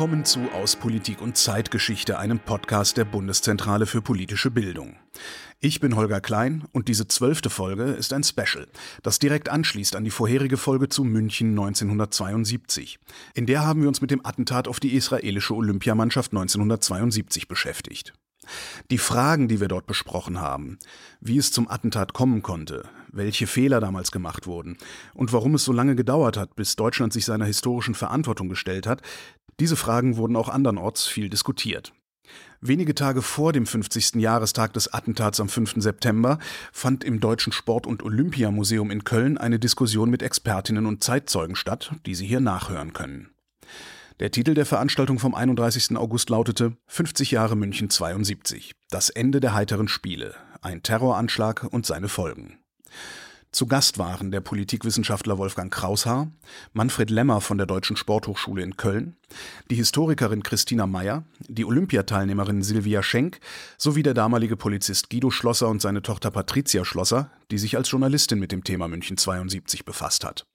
Willkommen zu Aus Politik und Zeitgeschichte, einem Podcast der Bundeszentrale für politische Bildung. Ich bin Holger Klein und diese zwölfte Folge ist ein Special, das direkt anschließt an die vorherige Folge zu München 1972. In der haben wir uns mit dem Attentat auf die israelische Olympiamannschaft 1972 beschäftigt. Die Fragen, die wir dort besprochen haben, wie es zum Attentat kommen konnte, welche Fehler damals gemacht wurden und warum es so lange gedauert hat, bis Deutschland sich seiner historischen Verantwortung gestellt hat, diese Fragen wurden auch andernorts viel diskutiert. Wenige Tage vor dem 50. Jahrestag des Attentats am 5. September fand im Deutschen Sport- und Olympiamuseum in Köln eine Diskussion mit Expertinnen und Zeitzeugen statt, die Sie hier nachhören können. Der Titel der Veranstaltung vom 31. August lautete 50 Jahre München 72. Das Ende der heiteren Spiele. Ein Terroranschlag und seine Folgen. Zu Gast waren der Politikwissenschaftler Wolfgang Kraushaar, Manfred Lemmer von der Deutschen Sporthochschule in Köln, die Historikerin Christina Meyer, die Olympiateilnehmerin Silvia Schenk sowie der damalige Polizist Guido Schlosser und seine Tochter Patricia Schlosser, die sich als Journalistin mit dem Thema München 72 befasst hat.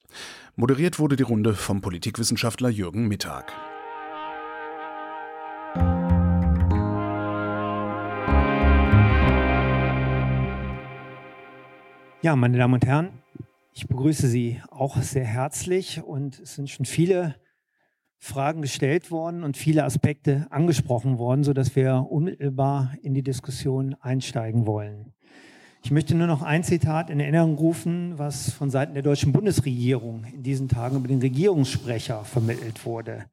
Moderiert wurde die Runde vom Politikwissenschaftler Jürgen Mittag. Ja, meine Damen und Herren, ich begrüße Sie auch sehr herzlich und es sind schon viele Fragen gestellt worden und viele Aspekte angesprochen worden, sodass wir unmittelbar in die Diskussion einsteigen wollen. Ich möchte nur noch ein Zitat in Erinnerung rufen, was von Seiten der deutschen Bundesregierung in diesen Tagen über den Regierungssprecher vermittelt wurde.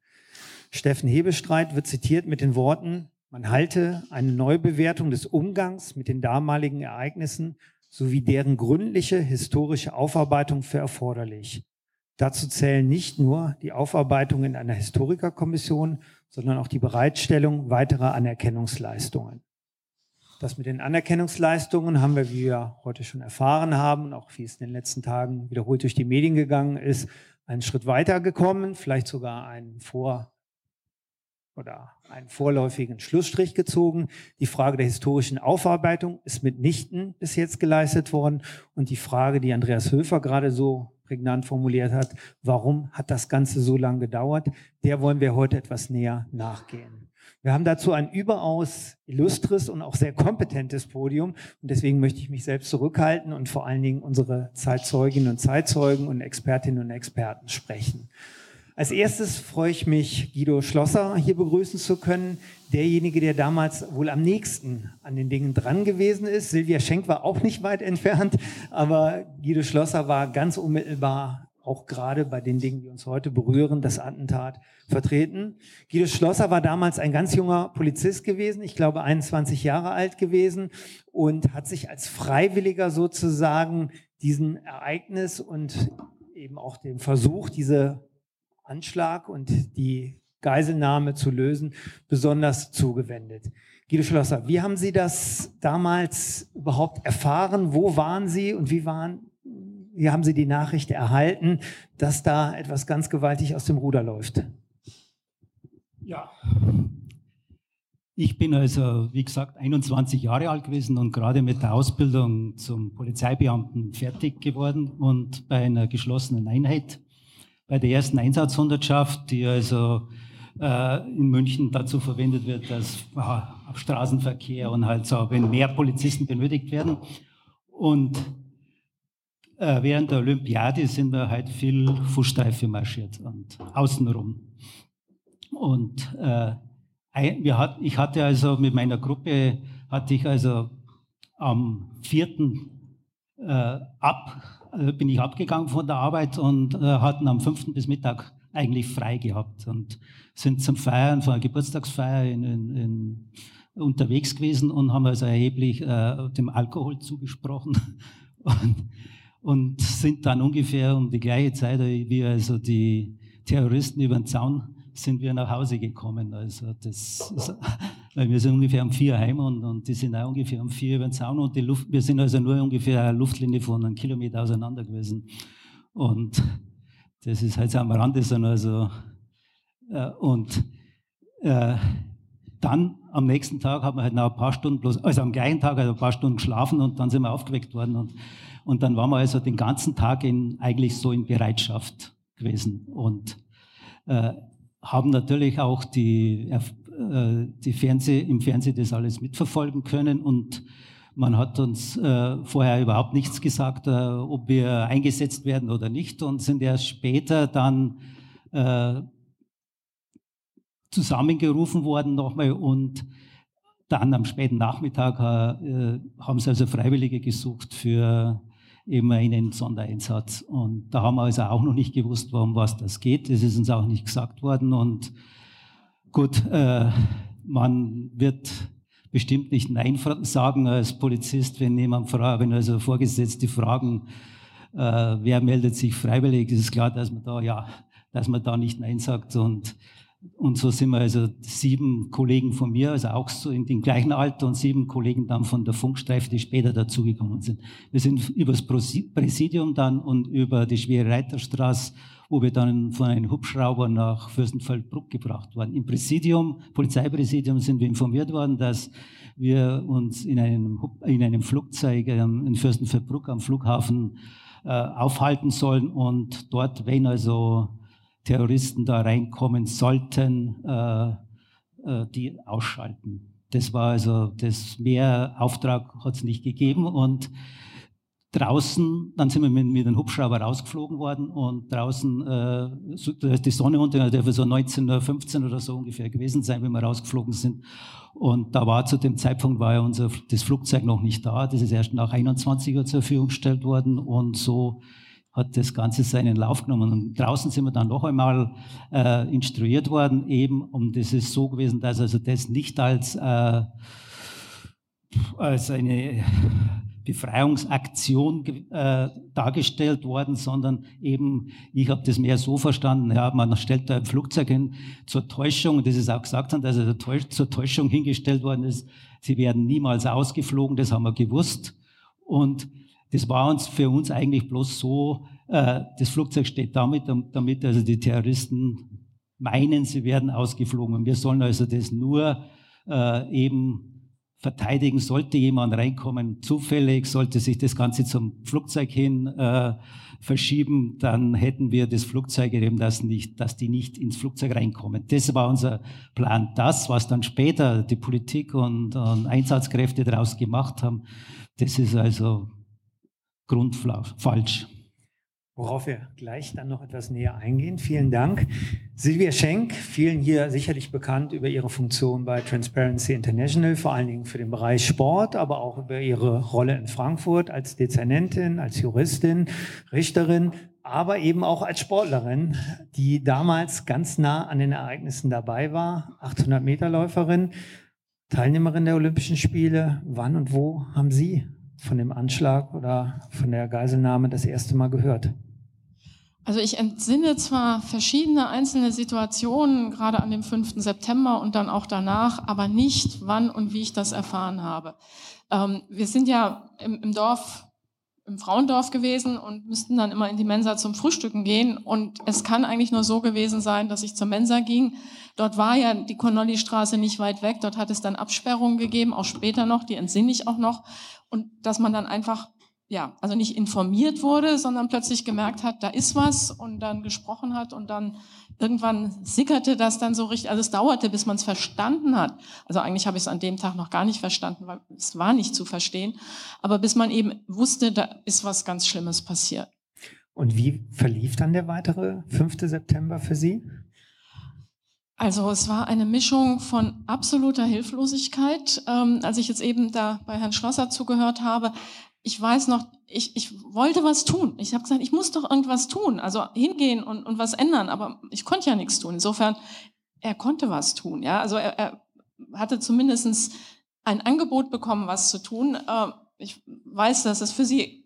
Steffen Hebestreit wird zitiert mit den Worten, man halte eine Neubewertung des Umgangs mit den damaligen Ereignissen sowie deren gründliche historische Aufarbeitung für erforderlich. Dazu zählen nicht nur die Aufarbeitung in einer Historikerkommission, sondern auch die Bereitstellung weiterer Anerkennungsleistungen. Das mit den Anerkennungsleistungen haben wir, wie wir heute schon erfahren haben, auch wie es in den letzten Tagen wiederholt durch die Medien gegangen ist, einen Schritt weiter gekommen, vielleicht sogar einen vor oder einen vorläufigen Schlussstrich gezogen. Die Frage der historischen Aufarbeitung ist mitnichten bis jetzt geleistet worden. Und die Frage, die Andreas Höfer gerade so prägnant formuliert hat, warum hat das Ganze so lange gedauert, der wollen wir heute etwas näher nachgehen. Wir haben dazu ein überaus illustres und auch sehr kompetentes Podium. Und deswegen möchte ich mich selbst zurückhalten und vor allen Dingen unsere Zeitzeuginnen und Zeitzeugen und Expertinnen und Experten sprechen. Als erstes freue ich mich, Guido Schlosser hier begrüßen zu können. Derjenige, der damals wohl am nächsten an den Dingen dran gewesen ist. Silvia Schenk war auch nicht weit entfernt, aber Guido Schlosser war ganz unmittelbar auch gerade bei den Dingen, die uns heute berühren, das Attentat vertreten. Guido Schlosser war damals ein ganz junger Polizist gewesen, ich glaube 21 Jahre alt gewesen und hat sich als Freiwilliger sozusagen diesen Ereignis und eben auch dem Versuch, diese Anschlag und die Geiselnahme zu lösen, besonders zugewendet. Guido Schlosser, wie haben Sie das damals überhaupt erfahren? Wo waren Sie und wie waren wie haben Sie die Nachricht erhalten, dass da etwas ganz gewaltig aus dem Ruder läuft? Ja, ich bin also, wie gesagt, 21 Jahre alt gewesen und gerade mit der Ausbildung zum Polizeibeamten fertig geworden und bei einer geschlossenen Einheit, bei der ersten Einsatzhundertschaft, die also äh, in München dazu verwendet wird, dass äh, Straßenverkehr und halt so, wenn mehr Polizisten benötigt werden. Und äh, während der Olympiade sind wir halt viel Fußsteife marschiert und außenrum. Und äh, hat, ich hatte also mit meiner Gruppe, hatte ich also am vierten äh, ab, bin ich abgegangen von der Arbeit und äh, hatten am fünften bis Mittag eigentlich frei gehabt und sind zum Feiern, von einer Geburtstagsfeier in, in, in unterwegs gewesen und haben also erheblich äh, dem Alkohol zugesprochen. Und und sind dann ungefähr um die gleiche Zeit wie also die Terroristen über den Zaun sind wir nach Hause gekommen. Also das, weil wir sind ungefähr um vier heim und, und die sind auch ungefähr um vier über den Zaun und die Luft, wir sind also nur ungefähr eine Luftlinie von einem Kilometer auseinander gewesen. Und das ist halt am Rande so, also, äh, und äh, dann am nächsten Tag haben wir halt noch ein paar Stunden bloß, also am gleichen Tag halt ein paar Stunden geschlafen und dann sind wir aufgeweckt worden und und dann waren wir also den ganzen Tag in, eigentlich so in Bereitschaft gewesen. Und äh, haben natürlich auch die, äh, die Fernseh, im Fernsehen das alles mitverfolgen können und man hat uns äh, vorher überhaupt nichts gesagt, äh, ob wir eingesetzt werden oder nicht und sind erst später dann äh, zusammengerufen worden nochmal und dann am späten Nachmittag äh, haben sie also Freiwillige gesucht für eben einen Sondereinsatz. Und da haben wir also auch noch nicht gewusst, warum was das geht. Das ist uns auch nicht gesagt worden. Und gut, äh, man wird bestimmt nicht Nein sagen als Polizist, wenn jemand fragt, wenn also Vorgesetzte fragen, äh, wer meldet sich freiwillig, ist klar, dass man da ja, dass man da nicht Nein sagt. Und und so sind wir also sieben Kollegen von mir, also auch so in dem gleichen Alter und sieben Kollegen dann von der Funkstreife, die später dazugekommen sind. Wir sind übers Präsidium dann und über die Schwere Reiterstraße, wo wir dann von einem Hubschrauber nach Fürstenfeldbruck gebracht wurden. Im Präsidium, Polizeipräsidium sind wir informiert worden, dass wir uns in einem, in einem Flugzeug in Fürstenfeldbruck am Flughafen äh, aufhalten sollen und dort, wenn also Terroristen da reinkommen sollten, äh, äh, die ausschalten. Das war also, das mehr Auftrag hat es nicht gegeben und draußen, dann sind wir mit, mit einem Hubschrauber rausgeflogen worden und draußen, äh, da ist die Sonne unter, also dürfte so 19.15 oder so ungefähr gewesen sein, wenn wir rausgeflogen sind. Und da war zu dem Zeitpunkt war ja unser, das Flugzeug noch nicht da, das ist erst nach 21 Uhr zur Verfügung gestellt worden und so hat das Ganze seinen Lauf genommen. Und draußen sind wir dann noch einmal äh, instruiert worden, eben, um das ist so gewesen, dass also das nicht als, äh, als eine Befreiungsaktion äh, dargestellt worden, sondern eben, ich habe das mehr so verstanden, ja, man stellt da ein Flugzeug hin zur Täuschung, das ist auch gesagt haben, dass er zur Täuschung hingestellt worden ist, sie werden niemals ausgeflogen, das haben wir gewusst. Und das war uns für uns eigentlich bloß so, äh, das Flugzeug steht damit, damit also die Terroristen meinen, sie werden ausgeflogen. Und wir sollen also das nur äh, eben verteidigen, sollte jemand reinkommen, zufällig, sollte sich das Ganze zum Flugzeug hin äh, verschieben, dann hätten wir das Flugzeug eben, das nicht, dass die nicht ins Flugzeug reinkommen. Das war unser Plan. Das, was dann später die Politik und, und Einsatzkräfte daraus gemacht haben, das ist also grundfalsch. Worauf wir gleich dann noch etwas näher eingehen. Vielen Dank. Silvia Schenk, vielen hier sicherlich bekannt über ihre Funktion bei Transparency International, vor allen Dingen für den Bereich Sport, aber auch über ihre Rolle in Frankfurt als Dezernentin, als Juristin, Richterin, aber eben auch als Sportlerin, die damals ganz nah an den Ereignissen dabei war, 800 Meter Läuferin, Teilnehmerin der Olympischen Spiele. Wann und wo haben Sie von dem Anschlag oder von der Geiselnahme das erste Mal gehört? Also ich entsinne zwar verschiedene einzelne Situationen, gerade an dem 5. September und dann auch danach, aber nicht, wann und wie ich das erfahren habe. Ähm, wir sind ja im, im Dorf im Frauendorf gewesen und müssten dann immer in die Mensa zum Frühstücken gehen. Und es kann eigentlich nur so gewesen sein, dass ich zur Mensa ging. Dort war ja die Connolly-Straße nicht weit weg. Dort hat es dann Absperrungen gegeben, auch später noch, die entsinne ich auch noch. Und dass man dann einfach ja, also nicht informiert wurde, sondern plötzlich gemerkt hat, da ist was und dann gesprochen hat und dann irgendwann sickerte das dann so richtig, also es dauerte, bis man es verstanden hat. Also eigentlich habe ich es an dem Tag noch gar nicht verstanden, weil es war nicht zu verstehen, aber bis man eben wusste, da ist was ganz Schlimmes passiert. Und wie verlief dann der weitere 5. September für Sie? Also es war eine Mischung von absoluter Hilflosigkeit. Ähm, als ich jetzt eben da bei Herrn Schlosser zugehört habe, ich weiß noch, ich, ich wollte was tun. Ich habe gesagt, ich muss doch irgendwas tun, also hingehen und, und was ändern, aber ich konnte ja nichts tun. Insofern, er konnte was tun. Ja, also er, er hatte zumindestens ein Angebot bekommen, was zu tun. Äh, ich weiß, dass es für sie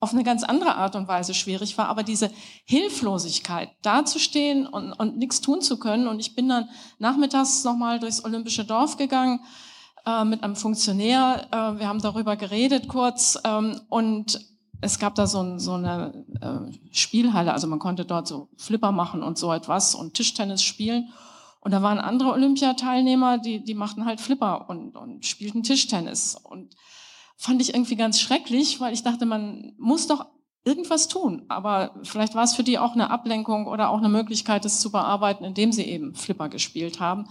auf eine ganz andere Art und Weise schwierig war, aber diese Hilflosigkeit, dazustehen und, und nichts tun zu können. Und ich bin dann nachmittags nochmal durchs Olympische Dorf gegangen äh, mit einem Funktionär. Äh, wir haben darüber geredet kurz ähm, und es gab da so, ein, so eine äh, Spielhalle, also man konnte dort so Flipper machen und so etwas und Tischtennis spielen. Und da waren andere Olympiateilnehmer, die, die machten halt Flipper und, und spielten Tischtennis. Und fand ich irgendwie ganz schrecklich, weil ich dachte, man muss doch irgendwas tun. Aber vielleicht war es für die auch eine Ablenkung oder auch eine Möglichkeit, es zu bearbeiten, indem sie eben Flipper gespielt haben.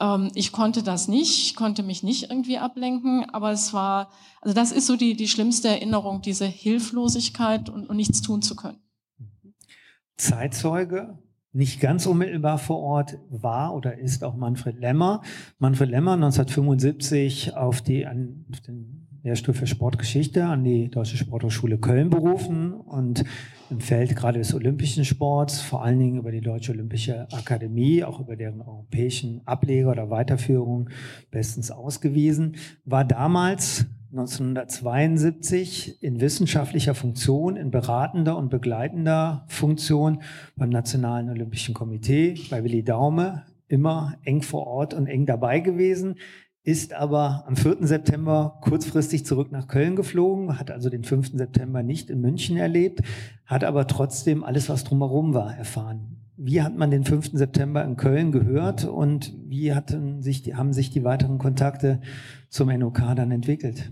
Ähm, ich konnte das nicht, ich konnte mich nicht irgendwie ablenken, aber es war, also das ist so die, die schlimmste Erinnerung, diese Hilflosigkeit und, und nichts tun zu können. Zeitzeuge, nicht ganz unmittelbar vor Ort war oder ist auch Manfred Lemmer. Manfred Lemmer 1975 auf die, an den Lehrstuhl für Sportgeschichte an die Deutsche Sporthochschule Köln berufen und im Feld gerade des olympischen Sports, vor allen Dingen über die Deutsche Olympische Akademie, auch über deren europäischen Ableger oder Weiterführung bestens ausgewiesen, war damals 1972 in wissenschaftlicher Funktion, in beratender und begleitender Funktion beim Nationalen Olympischen Komitee, bei Willi Daume, immer eng vor Ort und eng dabei gewesen ist aber am 4. September kurzfristig zurück nach Köln geflogen, hat also den 5. September nicht in München erlebt, hat aber trotzdem alles, was drumherum war, erfahren. Wie hat man den 5. September in Köln gehört und wie hatten sich die, haben sich die weiteren Kontakte zum NOK dann entwickelt?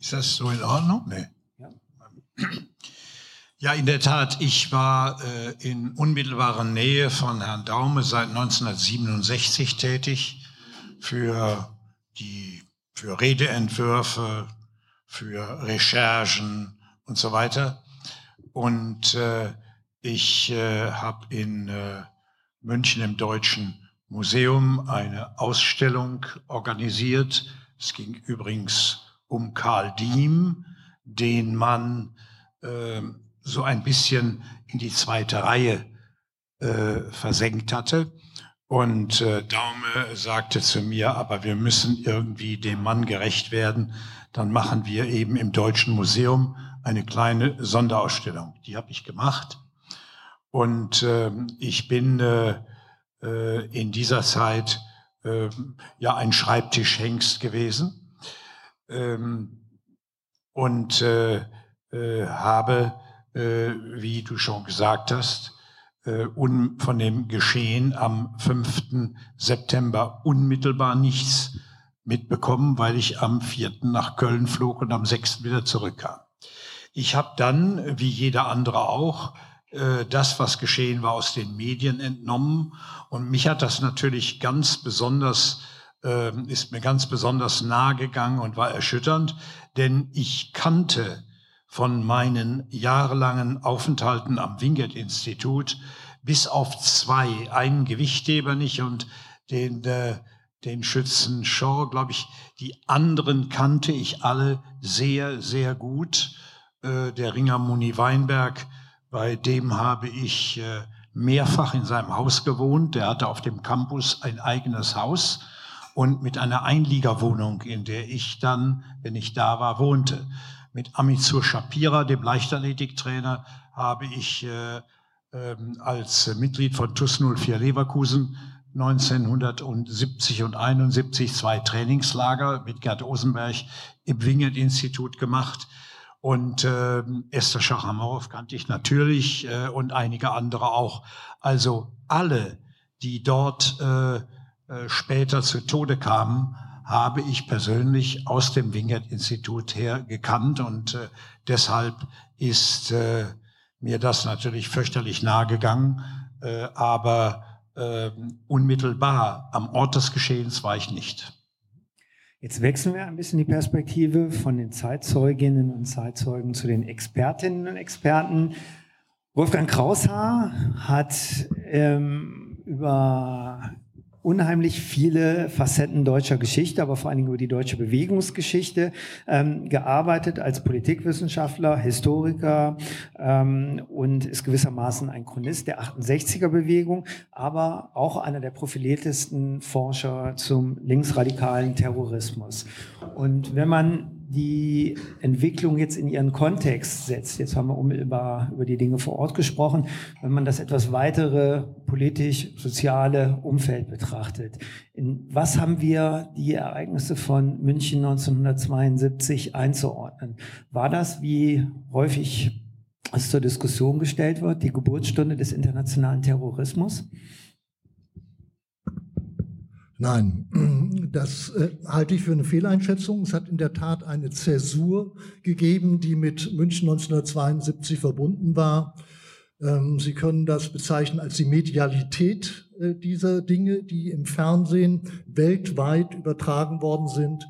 Ist das so in Ordnung? Nee. Ja. Ja, in der Tat. Ich war äh, in unmittelbarer Nähe von Herrn Daume seit 1967 tätig für die für Redeentwürfe, für Recherchen und so weiter. Und äh, ich äh, habe in äh, München im Deutschen Museum eine Ausstellung organisiert. Es ging übrigens um Karl Diem, den man äh, so ein bisschen in die zweite Reihe äh, versenkt hatte. Und äh, Daume sagte zu mir, aber wir müssen irgendwie dem Mann gerecht werden. Dann machen wir eben im Deutschen Museum eine kleine Sonderausstellung. Die habe ich gemacht. Und äh, ich bin äh, äh, in dieser Zeit äh, ja ein Schreibtischhengst gewesen ähm, und äh, äh, habe wie du schon gesagt hast, äh, von dem Geschehen am 5. September unmittelbar nichts mitbekommen, weil ich am 4. nach Köln flog und am 6. wieder zurückkam. Ich habe dann, wie jeder andere auch, äh, das, was geschehen war, aus den Medien entnommen. Und mich hat das natürlich ganz besonders, ist mir ganz besonders nahe gegangen und war erschütternd, denn ich kannte von meinen jahrelangen Aufenthalten am Wingert-Institut bis auf zwei, einen Gewichtheber nicht und den, äh, den Schützen Shaw, glaube ich, die anderen kannte ich alle sehr, sehr gut. Äh, der Ringer Muni Weinberg, bei dem habe ich äh, mehrfach in seinem Haus gewohnt. Der hatte auf dem Campus ein eigenes Haus und mit einer Einliegerwohnung, in der ich dann, wenn ich da war, wohnte. Mit Amitsur Shapira, dem Leichtathletiktrainer, habe ich äh, äh, als Mitglied von TUS 04 Leverkusen 1970 und 71 zwei Trainingslager mit Gerd Osenberg im Wingert-Institut gemacht. Und äh, Esther Schachamorov kannte ich natürlich äh, und einige andere auch. Also alle, die dort äh, äh, später zu Tode kamen, habe ich persönlich aus dem Wingert-Institut her gekannt und äh, deshalb ist äh, mir das natürlich fürchterlich nahe gegangen, äh, aber äh, unmittelbar am Ort des Geschehens war ich nicht. Jetzt wechseln wir ein bisschen die Perspektive von den Zeitzeuginnen und Zeitzeugen zu den Expertinnen und Experten. Wolfgang Kraushaar hat ähm, über unheimlich viele Facetten deutscher Geschichte, aber vor allen Dingen über die deutsche Bewegungsgeschichte ähm, gearbeitet als Politikwissenschaftler, Historiker ähm, und ist gewissermaßen ein Chronist der 68er Bewegung, aber auch einer der profiliertesten Forscher zum linksradikalen Terrorismus. Und wenn man die Entwicklung jetzt in ihren Kontext setzt, jetzt haben wir unmittelbar über die Dinge vor Ort gesprochen, wenn man das etwas weitere politisch-soziale Umfeld betrachtet. In was haben wir die Ereignisse von München 1972 einzuordnen? War das, wie häufig es zur Diskussion gestellt wird, die Geburtsstunde des internationalen Terrorismus? Nein, das äh, halte ich für eine Fehleinschätzung. Es hat in der Tat eine Zäsur gegeben, die mit München 1972 verbunden war. Ähm, Sie können das bezeichnen als die Medialität äh, dieser Dinge, die im Fernsehen weltweit übertragen worden sind.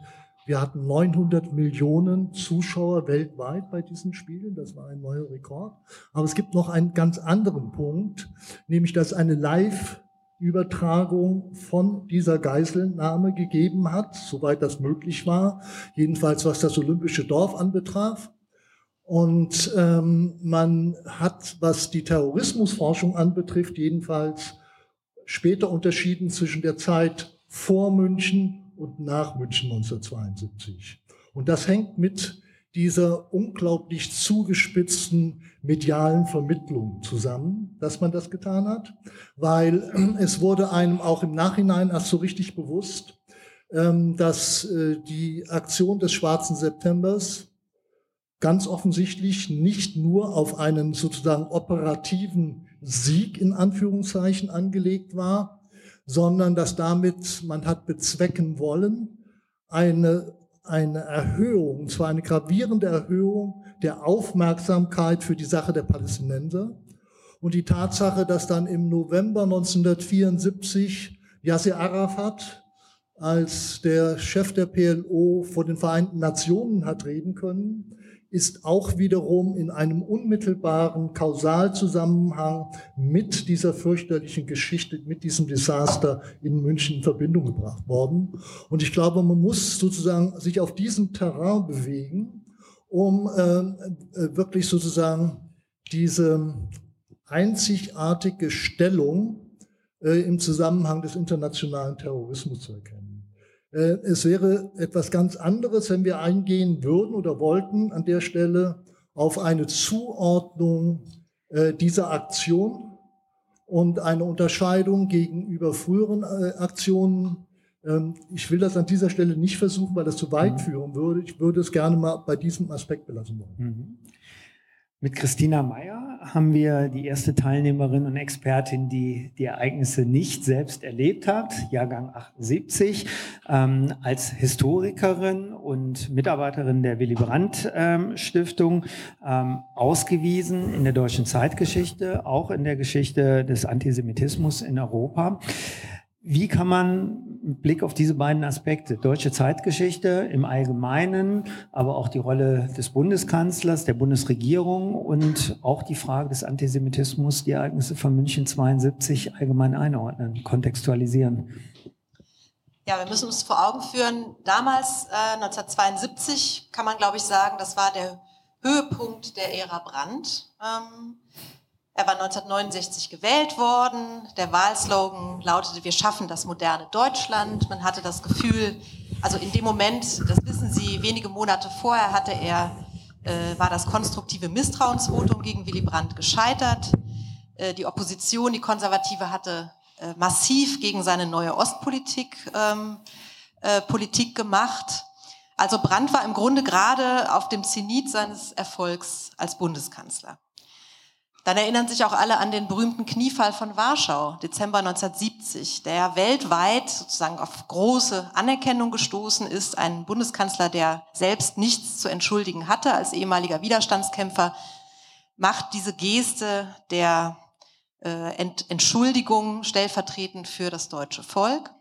Wir hatten 900 Millionen Zuschauer weltweit bei diesen Spielen. Das war ein neuer Rekord. Aber es gibt noch einen ganz anderen Punkt, nämlich dass eine Live Übertragung von dieser Geiselnahme gegeben hat, soweit das möglich war, jedenfalls was das olympische Dorf anbetraf. Und ähm, man hat, was die Terrorismusforschung anbetrifft, jedenfalls später unterschieden zwischen der Zeit vor München und nach München 1972. Und das hängt mit dieser unglaublich zugespitzten medialen Vermittlung zusammen, dass man das getan hat, weil es wurde einem auch im Nachhinein erst so richtig bewusst, ähm, dass äh, die Aktion des Schwarzen Septembers ganz offensichtlich nicht nur auf einen sozusagen operativen Sieg in Anführungszeichen angelegt war, sondern dass damit man hat bezwecken wollen, eine eine Erhöhung, und zwar eine gravierende Erhöhung der Aufmerksamkeit für die Sache der Palästinenser. Und die Tatsache, dass dann im November 1974 Yasser Arafat als der Chef der PLO vor den Vereinten Nationen hat reden können, ist auch wiederum in einem unmittelbaren Kausalzusammenhang mit dieser fürchterlichen Geschichte, mit diesem Desaster in München in Verbindung gebracht worden. Und ich glaube, man muss sozusagen sich auf diesem Terrain bewegen, um äh, äh wirklich sozusagen diese einzigartige Stellung äh, im Zusammenhang des internationalen Terrorismus zu erkennen. Äh, es wäre etwas ganz anderes, wenn wir eingehen würden oder wollten an der Stelle auf eine Zuordnung äh, dieser Aktion und eine Unterscheidung gegenüber früheren äh, Aktionen. Ähm, ich will das an dieser Stelle nicht versuchen, weil das zu weit mhm. führen würde. Ich würde es gerne mal bei diesem Aspekt belassen wollen. Mhm. Mit Christina Meyer haben wir die erste Teilnehmerin und Expertin, die die Ereignisse nicht selbst erlebt hat, Jahrgang 78, ähm, als Historikerin und Mitarbeiterin der Willy Brandt ähm, Stiftung ähm, ausgewiesen in der deutschen Zeitgeschichte, auch in der Geschichte des Antisemitismus in Europa. Wie kann man Blick auf diese beiden Aspekte, deutsche Zeitgeschichte im Allgemeinen, aber auch die Rolle des Bundeskanzlers, der Bundesregierung und auch die Frage des Antisemitismus, die Ereignisse von München 72 allgemein einordnen, kontextualisieren? Ja, wir müssen uns vor Augen führen, damals äh, 1972 kann man, glaube ich, sagen, das war der Höhepunkt der Ära Brandt. Ähm, er war 1969 gewählt worden. Der Wahlslogan lautete, wir schaffen das moderne Deutschland. Man hatte das Gefühl, also in dem Moment, das wissen Sie, wenige Monate vorher hatte er, äh, war das konstruktive Misstrauensvotum gegen Willy Brandt gescheitert. Äh, die Opposition, die Konservative, hatte äh, massiv gegen seine neue Ostpolitik ähm, äh, Politik gemacht. Also Brandt war im Grunde gerade auf dem Zenit seines Erfolgs als Bundeskanzler. Dann erinnern sich auch alle an den berühmten Kniefall von Warschau, Dezember 1970, der weltweit sozusagen auf große Anerkennung gestoßen ist. Ein Bundeskanzler, der selbst nichts zu entschuldigen hatte als ehemaliger Widerstandskämpfer, macht diese Geste der äh, Ent Entschuldigung stellvertretend für das deutsche Volk.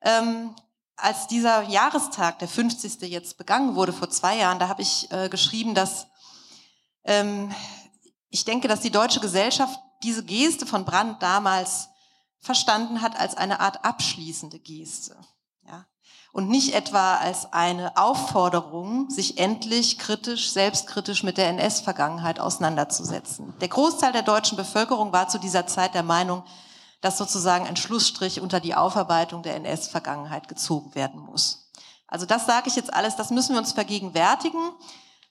Ähm, als dieser Jahrestag, der 50. jetzt begangen wurde vor zwei Jahren, da habe ich äh, geschrieben, dass ähm, ich denke, dass die deutsche Gesellschaft diese Geste von Brandt damals verstanden hat als eine Art abschließende Geste. Ja? Und nicht etwa als eine Aufforderung, sich endlich kritisch, selbstkritisch mit der NS-Vergangenheit auseinanderzusetzen. Der Großteil der deutschen Bevölkerung war zu dieser Zeit der Meinung, dass sozusagen ein Schlussstrich unter die Aufarbeitung der NS-Vergangenheit gezogen werden muss. Also das sage ich jetzt alles, das müssen wir uns vergegenwärtigen.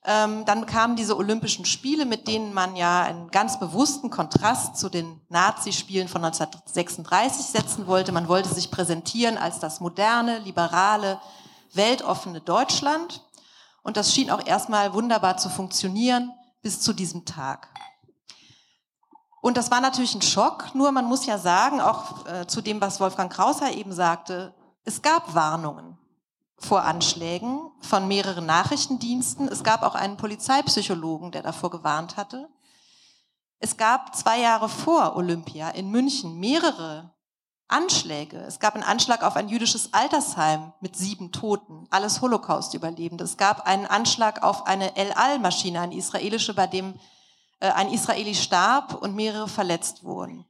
Ähm, dann kamen diese Olympischen Spiele, mit denen man ja einen ganz bewussten Kontrast zu den Nazi-Spielen von 1936 setzen wollte. Man wollte sich präsentieren als das moderne, liberale, weltoffene Deutschland. Und das schien auch erstmal wunderbar zu funktionieren bis zu diesem Tag. Und das war natürlich ein Schock, nur man muss ja sagen, auch äh, zu dem, was Wolfgang Krauser eben sagte, es gab Warnungen vor Anschlägen von mehreren Nachrichtendiensten. Es gab auch einen Polizeipsychologen, der davor gewarnt hatte. Es gab zwei Jahre vor Olympia in München mehrere Anschläge. Es gab einen Anschlag auf ein jüdisches Altersheim mit sieben Toten, alles Holocaust-Überlebende. Es gab einen Anschlag auf eine El Al-Maschine, eine israelische, bei dem äh, ein Israeli starb und mehrere verletzt wurden.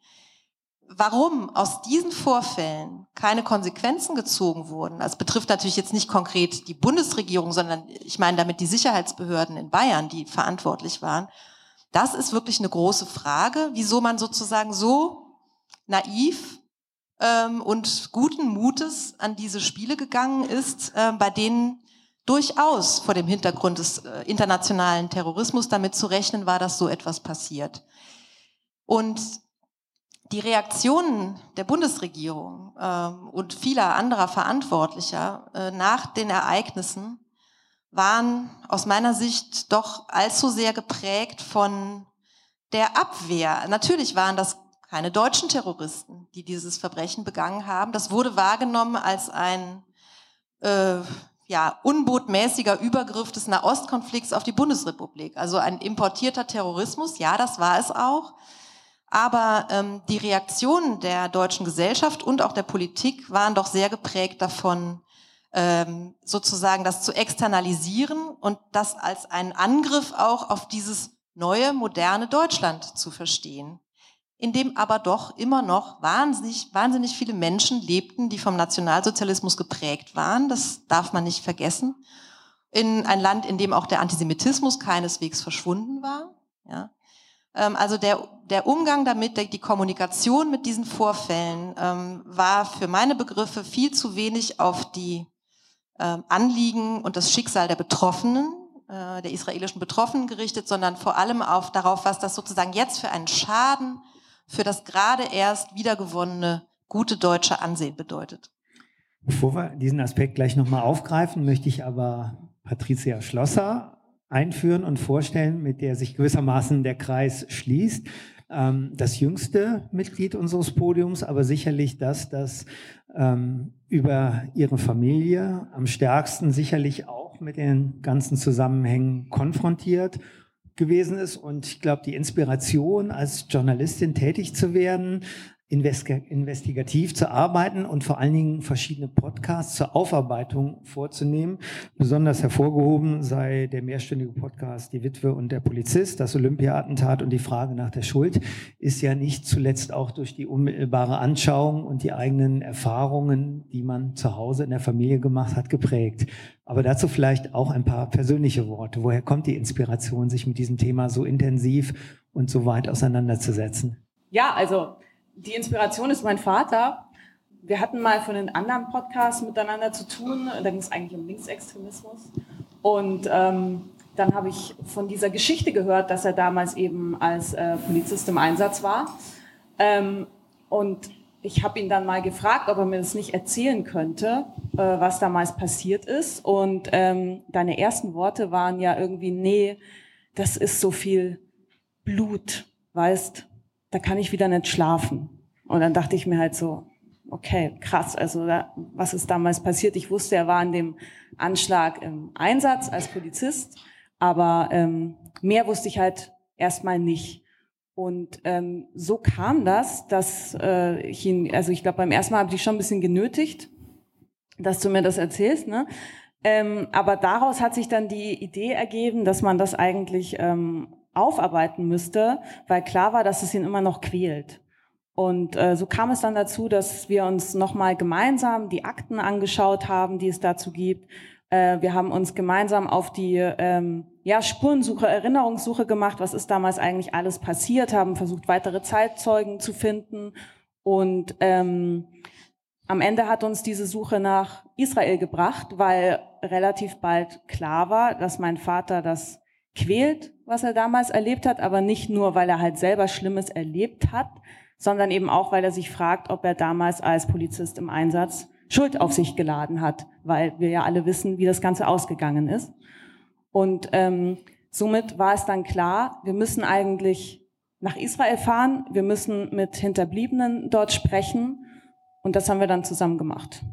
Warum aus diesen Vorfällen keine Konsequenzen gezogen wurden, das betrifft natürlich jetzt nicht konkret die Bundesregierung, sondern ich meine damit die Sicherheitsbehörden in Bayern, die verantwortlich waren, das ist wirklich eine große Frage, wieso man sozusagen so naiv ähm, und guten Mutes an diese Spiele gegangen ist, äh, bei denen durchaus vor dem Hintergrund des äh, internationalen Terrorismus damit zu rechnen war, dass so etwas passiert. Und die Reaktionen der Bundesregierung ähm, und vieler anderer Verantwortlicher äh, nach den Ereignissen waren aus meiner Sicht doch allzu sehr geprägt von der Abwehr. Natürlich waren das keine deutschen Terroristen, die dieses Verbrechen begangen haben. Das wurde wahrgenommen als ein äh, ja, unbotmäßiger Übergriff des Nahostkonflikts auf die Bundesrepublik. Also ein importierter Terrorismus, ja, das war es auch. Aber ähm, die Reaktionen der deutschen Gesellschaft und auch der Politik waren doch sehr geprägt davon, ähm, sozusagen das zu externalisieren und das als einen Angriff auch auf dieses neue, moderne Deutschland zu verstehen in dem aber doch immer noch wahnsinnig, wahnsinnig viele Menschen lebten, die vom Nationalsozialismus geprägt waren. Das darf man nicht vergessen. In ein Land, in dem auch der Antisemitismus keineswegs verschwunden war. Ja. Ähm, also der, der Umgang damit, die Kommunikation mit diesen Vorfällen ähm, war für meine Begriffe viel zu wenig auf die ähm, Anliegen und das Schicksal der Betroffenen, äh, der israelischen Betroffenen gerichtet, sondern vor allem auf darauf, was das sozusagen jetzt für einen Schaden für das gerade erst wiedergewonnene gute deutsche Ansehen bedeutet. Bevor wir diesen Aspekt gleich nochmal aufgreifen, möchte ich aber Patricia Schlosser einführen und vorstellen, mit der sich gewissermaßen der Kreis schließt. Ähm, das jüngste Mitglied unseres Podiums, aber sicherlich das, das ähm, über ihre Familie am stärksten sicherlich auch mit den ganzen Zusammenhängen konfrontiert gewesen ist. Und ich glaube, die Inspiration, als Journalistin tätig zu werden, investigativ zu arbeiten und vor allen Dingen verschiedene Podcasts zur Aufarbeitung vorzunehmen. Besonders hervorgehoben sei der mehrstündige Podcast Die Witwe und der Polizist, das Olympia-Attentat und die Frage nach der Schuld, ist ja nicht zuletzt auch durch die unmittelbare Anschauung und die eigenen Erfahrungen, die man zu Hause in der Familie gemacht hat, geprägt. Aber dazu vielleicht auch ein paar persönliche Worte. Woher kommt die Inspiration, sich mit diesem Thema so intensiv und so weit auseinanderzusetzen? Ja, also die Inspiration ist mein Vater. Wir hatten mal von den anderen Podcasts miteinander zu tun. Da ging es eigentlich um Linksextremismus. Und ähm, dann habe ich von dieser Geschichte gehört, dass er damals eben als äh, Polizist im Einsatz war. Ähm, und ich habe ihn dann mal gefragt, ob er mir das nicht erzählen könnte, äh, was damals passiert ist. Und ähm, deine ersten Worte waren ja irgendwie, nee, das ist so viel Blut, weißt, da kann ich wieder nicht schlafen. Und dann dachte ich mir halt so, okay, krass, also da, was ist damals passiert? Ich wusste, er war an dem Anschlag im Einsatz als Polizist, aber ähm, mehr wusste ich halt erstmal nicht. Und ähm, so kam das, dass äh, ich ihn, also ich glaube, beim ersten Mal habe ich schon ein bisschen genötigt, dass du mir das erzählst, ne? Ähm, aber daraus hat sich dann die Idee ergeben, dass man das eigentlich ähm, aufarbeiten müsste, weil klar war, dass es ihn immer noch quält. Und äh, so kam es dann dazu, dass wir uns nochmal gemeinsam die Akten angeschaut haben, die es dazu gibt. Äh, wir haben uns gemeinsam auf die ähm, ja, Spurensuche, Erinnerungssuche gemacht, was ist damals eigentlich alles passiert, haben versucht, weitere Zeitzeugen zu finden. Und ähm, am Ende hat uns diese Suche nach Israel gebracht, weil relativ bald klar war, dass mein Vater das quält, was er damals erlebt hat, aber nicht nur, weil er halt selber Schlimmes erlebt hat, sondern eben auch, weil er sich fragt, ob er damals als Polizist im Einsatz Schuld auf sich geladen hat, weil wir ja alle wissen, wie das Ganze ausgegangen ist. Und ähm, somit war es dann klar, wir müssen eigentlich nach Israel fahren, wir müssen mit Hinterbliebenen dort sprechen und das haben wir dann zusammen gemacht.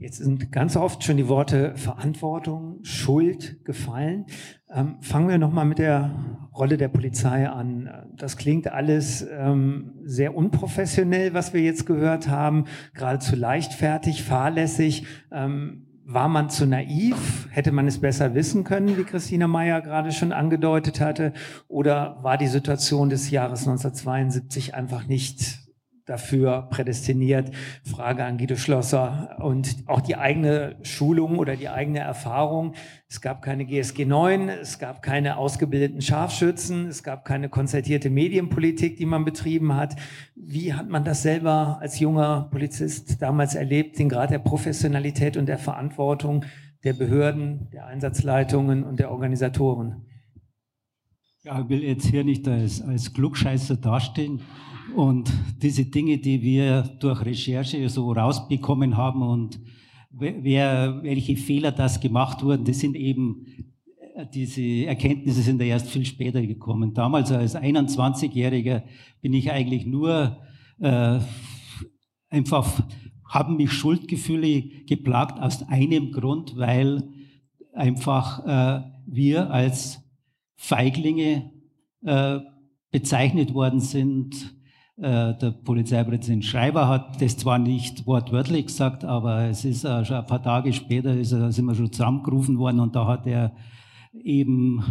Jetzt sind ganz oft schon die Worte Verantwortung, Schuld gefallen. Ähm, fangen wir nochmal mit der Rolle der Polizei an. Das klingt alles ähm, sehr unprofessionell, was wir jetzt gehört haben, geradezu leichtfertig, fahrlässig. Ähm, war man zu naiv? Hätte man es besser wissen können, wie Christina Meyer gerade schon angedeutet hatte? Oder war die Situation des Jahres 1972 einfach nicht dafür prädestiniert. Frage an Guido Schlosser und auch die eigene Schulung oder die eigene Erfahrung. Es gab keine GSG 9, es gab keine ausgebildeten Scharfschützen, es gab keine konzertierte Medienpolitik, die man betrieben hat. Wie hat man das selber als junger Polizist damals erlebt, den Grad der Professionalität und der Verantwortung der Behörden, der Einsatzleitungen und der Organisatoren? Ja, ich will jetzt hier nicht als, als Klugscheißer dastehen. Und diese Dinge, die wir durch Recherche so rausbekommen haben und wer, welche Fehler das gemacht wurden, das sind eben, äh, diese Erkenntnisse sind erst viel später gekommen. Damals als 21-Jähriger bin ich eigentlich nur äh, einfach, haben mich Schuldgefühle geplagt aus einem Grund, weil einfach äh, wir als Feiglinge äh, bezeichnet worden sind, der Polizeipräsident Schreiber hat das zwar nicht wortwörtlich gesagt, aber es ist äh, schon ein paar Tage später ist, sind wir schon zusammengerufen worden und da hat er eben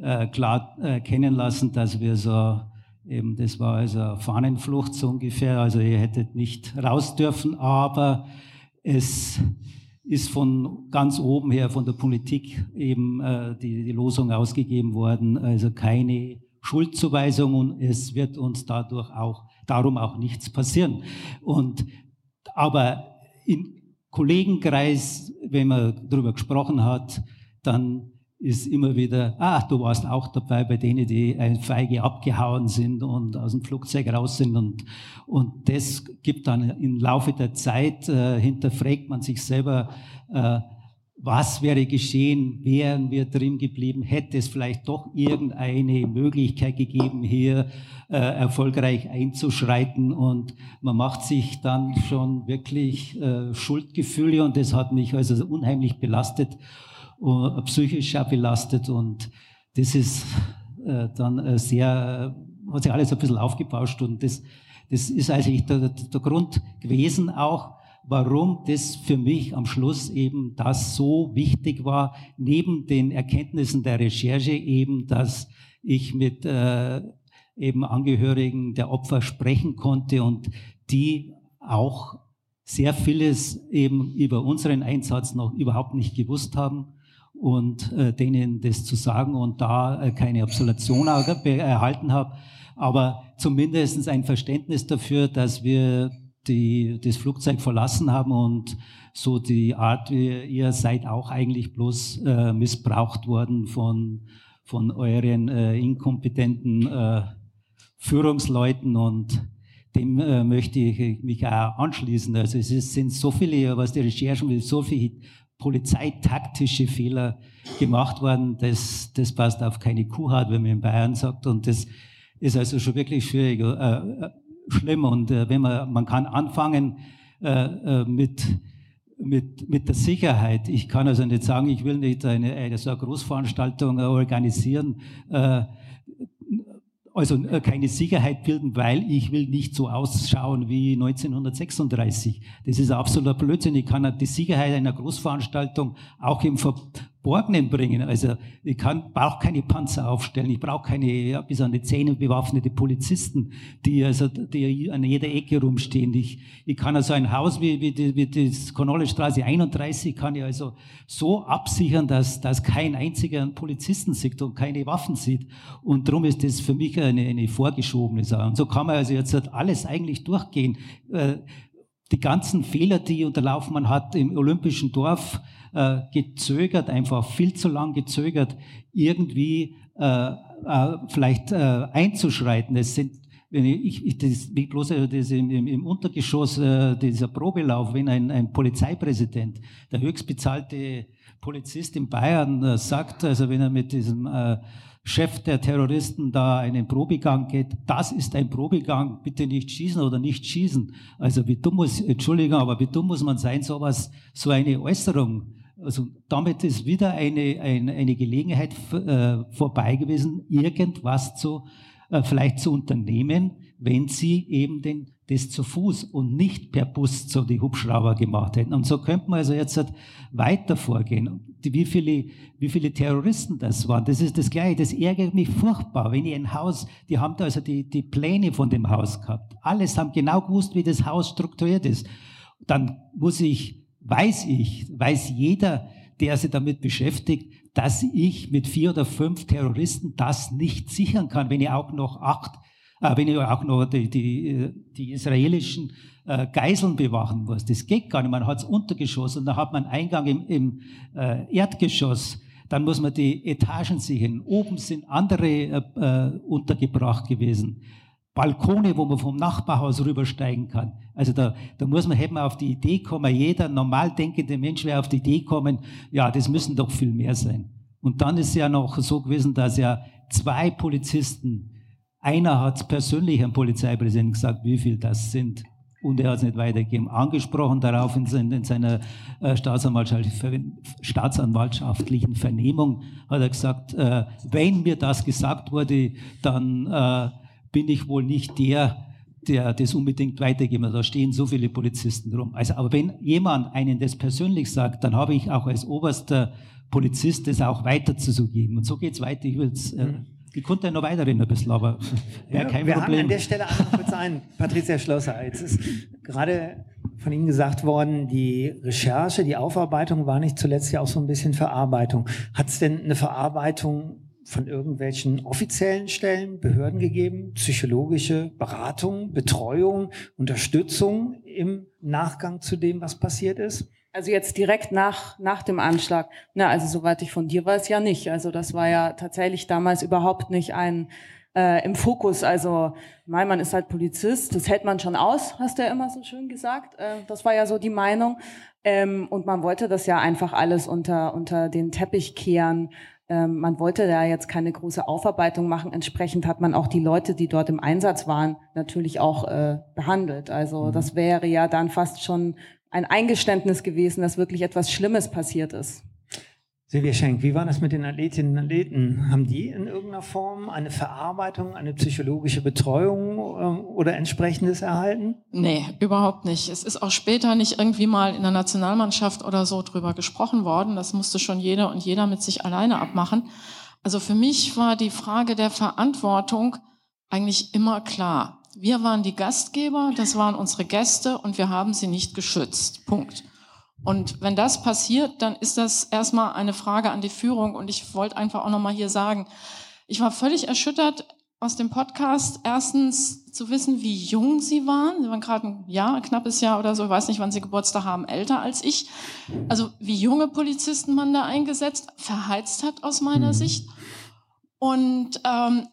äh, klar erkennen lassen, dass wir so eben, das war also Fahnenflucht so ungefähr, also ihr hättet nicht raus dürfen, aber es ist von ganz oben her, von der Politik eben äh, die, die Losung ausgegeben worden, also keine Schuldzuweisung und es wird uns dadurch auch darum auch nichts passieren. Und, aber im Kollegenkreis, wenn man darüber gesprochen hat, dann ist immer wieder, ah, du warst auch dabei bei denen, die ein Feige abgehauen sind und aus dem Flugzeug raus sind. Und, und das gibt dann im Laufe der Zeit, äh, hinterfragt man sich selber, äh, was wäre geschehen, wären wir drin geblieben, hätte es vielleicht doch irgendeine Möglichkeit gegeben, hier äh, erfolgreich einzuschreiten? Und man macht sich dann schon wirklich äh, Schuldgefühle und das hat mich also unheimlich belastet, uh, psychisch belastet. Und das ist äh, dann äh, sehr, hat sich alles ein bisschen aufgebauscht. Und das, das ist eigentlich der, der Grund gewesen auch, warum das für mich am Schluss eben das so wichtig war, neben den Erkenntnissen der Recherche eben, dass ich mit äh, eben Angehörigen der Opfer sprechen konnte und die auch sehr vieles eben über unseren Einsatz noch überhaupt nicht gewusst haben und äh, denen das zu sagen und da äh, keine Absolution erhalten habe, aber zumindest ein Verständnis dafür, dass wir die das Flugzeug verlassen haben und so die Art, wie ihr seid auch eigentlich bloß äh, missbraucht worden von, von euren äh, inkompetenten äh, Führungsleuten und dem äh, möchte ich mich auch anschließen. Also es ist, sind so viele, was die Recherchen, so viele polizeitaktische Fehler gemacht worden, das, das passt auf keine Kuhhaut, wenn man in Bayern sagt und das ist also schon wirklich schwierig. Äh, äh schlimm. Und äh, wenn man, man kann anfangen äh, äh, mit, mit, mit der Sicherheit. Ich kann also nicht sagen, ich will nicht eine, eine so eine Großveranstaltung organisieren, äh, also äh, keine Sicherheit bilden, weil ich will nicht so ausschauen wie 1936. Das ist absoluter Blödsinn. Ich kann die Sicherheit einer Großveranstaltung auch im Verborgenen bringen. Also ich kann, brauche keine Panzer aufstellen, ich brauche keine ja, bis an die Zähne bewaffnete Polizisten, die also die an jeder Ecke rumstehen. Ich, ich kann also ein Haus wie, wie, die, wie das Konollestraße 31 kann ich also so absichern, dass, dass kein einziger Polizisten sieht und keine Waffen sieht. Und darum ist das für mich eine, eine vorgeschobene Sache. Und so kann man also jetzt alles eigentlich durchgehen. Äh, die ganzen Fehler, die unterlaufen man hat im Olympischen Dorf, äh, gezögert, einfach viel zu lang gezögert, irgendwie äh, äh, vielleicht äh, einzuschreiten. Es sind wenn ich, ich das, wie bloß das im, im Untergeschoss äh, dieser Probelauf, wenn ein, ein Polizeipräsident, der höchstbezahlte Polizist in Bayern äh, sagt, also wenn er mit diesem äh, Chef der Terroristen da einen Probegang geht, das ist ein Probegang, bitte nicht schießen oder nicht schießen. Also wie dumm muss, Entschuldigung, aber wie dumm muss man sein, sowas, so eine Äußerung. Also damit ist wieder eine, eine, eine Gelegenheit äh, vorbei gewesen, irgendwas zu, äh, vielleicht zu unternehmen, wenn sie eben den, das zu Fuß und nicht per Bus zu die Hubschrauber gemacht hätten. Und so könnte man also jetzt weiter vorgehen wie viele, wie viele Terroristen das waren. Das ist das Gleiche. Das ärgert mich furchtbar. Wenn ich ein Haus, die haben da also die, die Pläne von dem Haus gehabt. Alles haben genau gewusst, wie das Haus strukturiert ist. Dann muss ich, weiß ich, weiß jeder, der sich damit beschäftigt, dass ich mit vier oder fünf Terroristen das nicht sichern kann, wenn ich auch noch acht, äh, wenn ich auch noch die, die, die israelischen äh, Geiseln bewachen muss. Das geht gar nicht. Man hat das Untergeschoss und dann hat man Eingang im, im äh, Erdgeschoss. Dann muss man die Etagen sichern. Oben sind andere äh, äh, untergebracht gewesen. Balkone, wo man vom Nachbarhaus rübersteigen kann. Also da, da muss man, hätte auf die Idee kommen, jeder normal denkende Mensch wäre auf die Idee kommen, ja, das müssen doch viel mehr sein. Und dann ist es ja noch so gewesen, dass ja zwei Polizisten, einer hat persönlich am Polizeipräsidenten gesagt, wie viel das sind und er hat es nicht weitergegeben. Angesprochen darauf in, in seiner äh, staatsanwaltschaftlichen Vernehmung hat er gesagt, äh, wenn mir das gesagt wurde, dann äh, bin ich wohl nicht der, der das unbedingt weitergeben. Da stehen so viele Polizisten rum. Also, aber wenn jemand einen das persönlich sagt, dann habe ich auch als oberster Polizist das auch weiterzugeben. Und so geht es weiter. Ich will es äh, mhm. Ich konnte ja noch weiterreden ein bisschen, aber ja, kein wir Problem. Wir an der Stelle einmal kurz ein. Patricia Schlosser, jetzt ist gerade von Ihnen gesagt worden, die Recherche, die Aufarbeitung war nicht zuletzt ja auch so ein bisschen Verarbeitung. Hat es denn eine Verarbeitung von irgendwelchen offiziellen Stellen, Behörden gegeben, psychologische Beratung, Betreuung, Unterstützung im Nachgang zu dem, was passiert ist? Also jetzt direkt nach, nach dem Anschlag. Na, also soweit ich von dir weiß, ja nicht. Also das war ja tatsächlich damals überhaupt nicht ein äh, im Fokus. Also mein Mann ist halt Polizist, das hält man schon aus, hast du ja immer so schön gesagt. Äh, das war ja so die Meinung. Ähm, und man wollte das ja einfach alles unter, unter den Teppich kehren. Ähm, man wollte da jetzt keine große Aufarbeitung machen. Entsprechend hat man auch die Leute, die dort im Einsatz waren, natürlich auch äh, behandelt. Also mhm. das wäre ja dann fast schon ein Eingeständnis gewesen, dass wirklich etwas Schlimmes passiert ist. Silvia Schenk, wie war das mit den Athletinnen und Athleten? Haben die in irgendeiner Form eine Verarbeitung, eine psychologische Betreuung ähm, oder entsprechendes erhalten? Nee, überhaupt nicht. Es ist auch später nicht irgendwie mal in der Nationalmannschaft oder so drüber gesprochen worden. Das musste schon jeder und jeder mit sich alleine abmachen. Also für mich war die Frage der Verantwortung eigentlich immer klar. Wir waren die Gastgeber, das waren unsere Gäste und wir haben sie nicht geschützt. Punkt. Und wenn das passiert, dann ist das erstmal eine Frage an die Führung. Und ich wollte einfach auch nochmal hier sagen, ich war völlig erschüttert aus dem Podcast. Erstens zu wissen, wie jung sie waren. Sie waren gerade ein Jahr, ein knappes Jahr oder so. Ich weiß nicht, wann sie Geburtstag haben, älter als ich. Also wie junge Polizisten man da eingesetzt, verheizt hat aus meiner mhm. Sicht. Und ähm,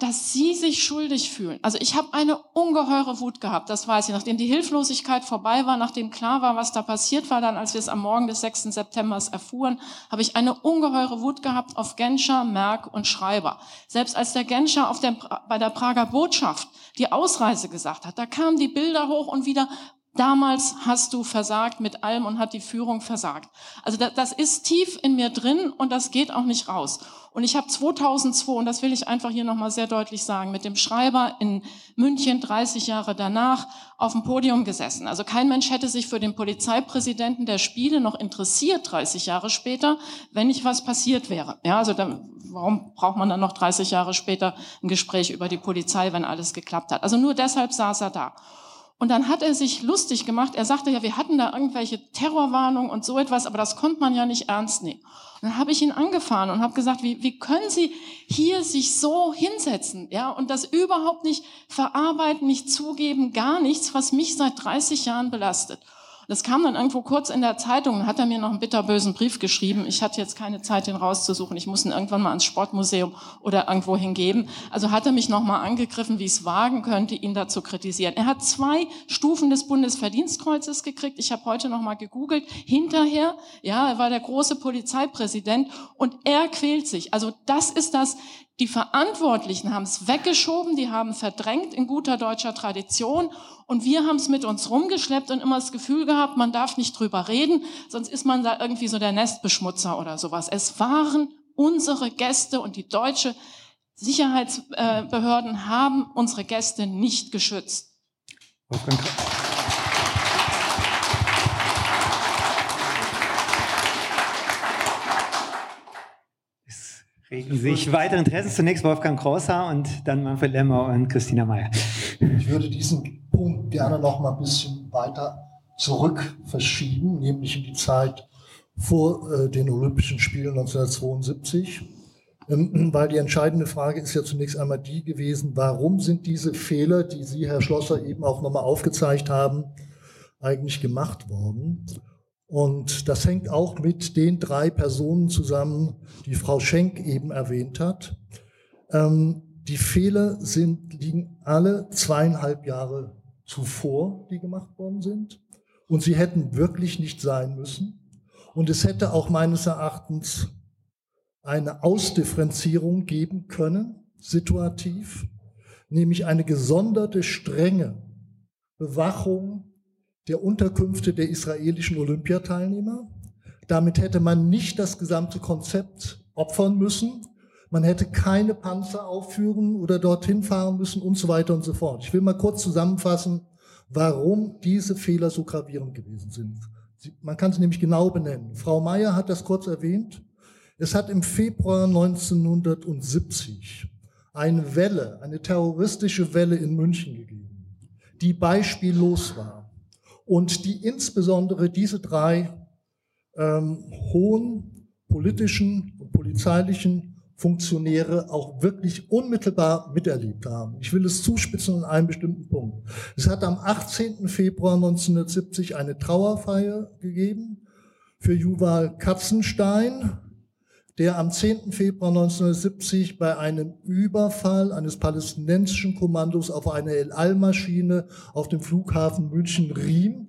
dass sie sich schuldig fühlen. Also ich habe eine ungeheure Wut gehabt, das weiß ich. Nachdem die Hilflosigkeit vorbei war, nachdem klar war, was da passiert war, dann als wir es am Morgen des 6. September erfuhren, habe ich eine ungeheure Wut gehabt auf Genscher, Merck und Schreiber. Selbst als der Genscher auf der, bei der Prager Botschaft die Ausreise gesagt hat, da kamen die Bilder hoch und wieder, damals hast du versagt mit allem und hat die Führung versagt. Also das, das ist tief in mir drin und das geht auch nicht raus. Und ich habe 2002, und das will ich einfach hier nochmal sehr deutlich sagen, mit dem Schreiber in München 30 Jahre danach auf dem Podium gesessen. Also kein Mensch hätte sich für den Polizeipräsidenten der Spiele noch interessiert 30 Jahre später, wenn nicht was passiert wäre. Ja, also dann, warum braucht man dann noch 30 Jahre später ein Gespräch über die Polizei, wenn alles geklappt hat? Also nur deshalb saß er da. Und dann hat er sich lustig gemacht. Er sagte ja, wir hatten da irgendwelche Terrorwarnungen und so etwas, aber das konnte man ja nicht ernst nehmen. Dann habe ich ihn angefahren und habe gesagt, wie, wie können Sie hier sich so hinsetzen, ja, und das überhaupt nicht verarbeiten, nicht zugeben, gar nichts, was mich seit 30 Jahren belastet. Das kam dann irgendwo kurz in der Zeitung, und hat er mir noch einen bitterbösen Brief geschrieben. Ich hatte jetzt keine Zeit, den rauszusuchen. Ich muss ihn irgendwann mal ans Sportmuseum oder irgendwo hingeben. Also hat er mich nochmal angegriffen, wie ich es wagen könnte, ihn da zu kritisieren. Er hat zwei Stufen des Bundesverdienstkreuzes gekriegt. Ich habe heute nochmal gegoogelt. Hinterher, ja, er war der große Polizeipräsident und er quält sich. Also das ist das, die Verantwortlichen haben es weggeschoben, die haben verdrängt in guter deutscher Tradition und wir haben es mit uns rumgeschleppt und immer das Gefühl gehabt, man darf nicht drüber reden, sonst ist man da irgendwie so der Nestbeschmutzer oder sowas. Es waren unsere Gäste und die deutsche Sicherheitsbehörden haben unsere Gäste nicht geschützt. Wolfgang regen sich weitere Interessen. Zunächst Wolfgang Krauser und dann Manfred Lemmer und Christina Mayer. Ich würde diesen Punkt gerne noch mal ein bisschen weiter zurück verschieben, nämlich in die Zeit vor äh, den Olympischen Spielen 1972. Ähm, weil die entscheidende Frage ist ja zunächst einmal die gewesen, warum sind diese Fehler, die Sie, Herr Schlosser, eben auch nochmal aufgezeigt haben, eigentlich gemacht worden? Und das hängt auch mit den drei Personen zusammen, die Frau Schenk eben erwähnt hat. Ähm, die Fehler sind, liegen alle zweieinhalb Jahre zuvor, die gemacht worden sind. Und sie hätten wirklich nicht sein müssen. Und es hätte auch meines Erachtens eine Ausdifferenzierung geben können, situativ, nämlich eine gesonderte, strenge Bewachung der Unterkünfte der israelischen Olympiateilnehmer. Damit hätte man nicht das gesamte Konzept opfern müssen. Man hätte keine Panzer aufführen oder dorthin fahren müssen und so weiter und so fort. Ich will mal kurz zusammenfassen, warum diese Fehler so gravierend gewesen sind. Man kann es nämlich genau benennen. Frau Mayer hat das kurz erwähnt. Es hat im Februar 1970 eine Welle, eine terroristische Welle in München gegeben, die beispiellos war und die insbesondere diese drei ähm, hohen politischen und polizeilichen Funktionäre auch wirklich unmittelbar miterlebt haben. Ich will es zuspitzen an einem bestimmten Punkt. Es hat am 18. Februar 1970 eine Trauerfeier gegeben für Juval Katzenstein, der am 10. Februar 1970 bei einem Überfall eines palästinensischen Kommandos auf eine El-Al-Maschine auf dem Flughafen München-Riem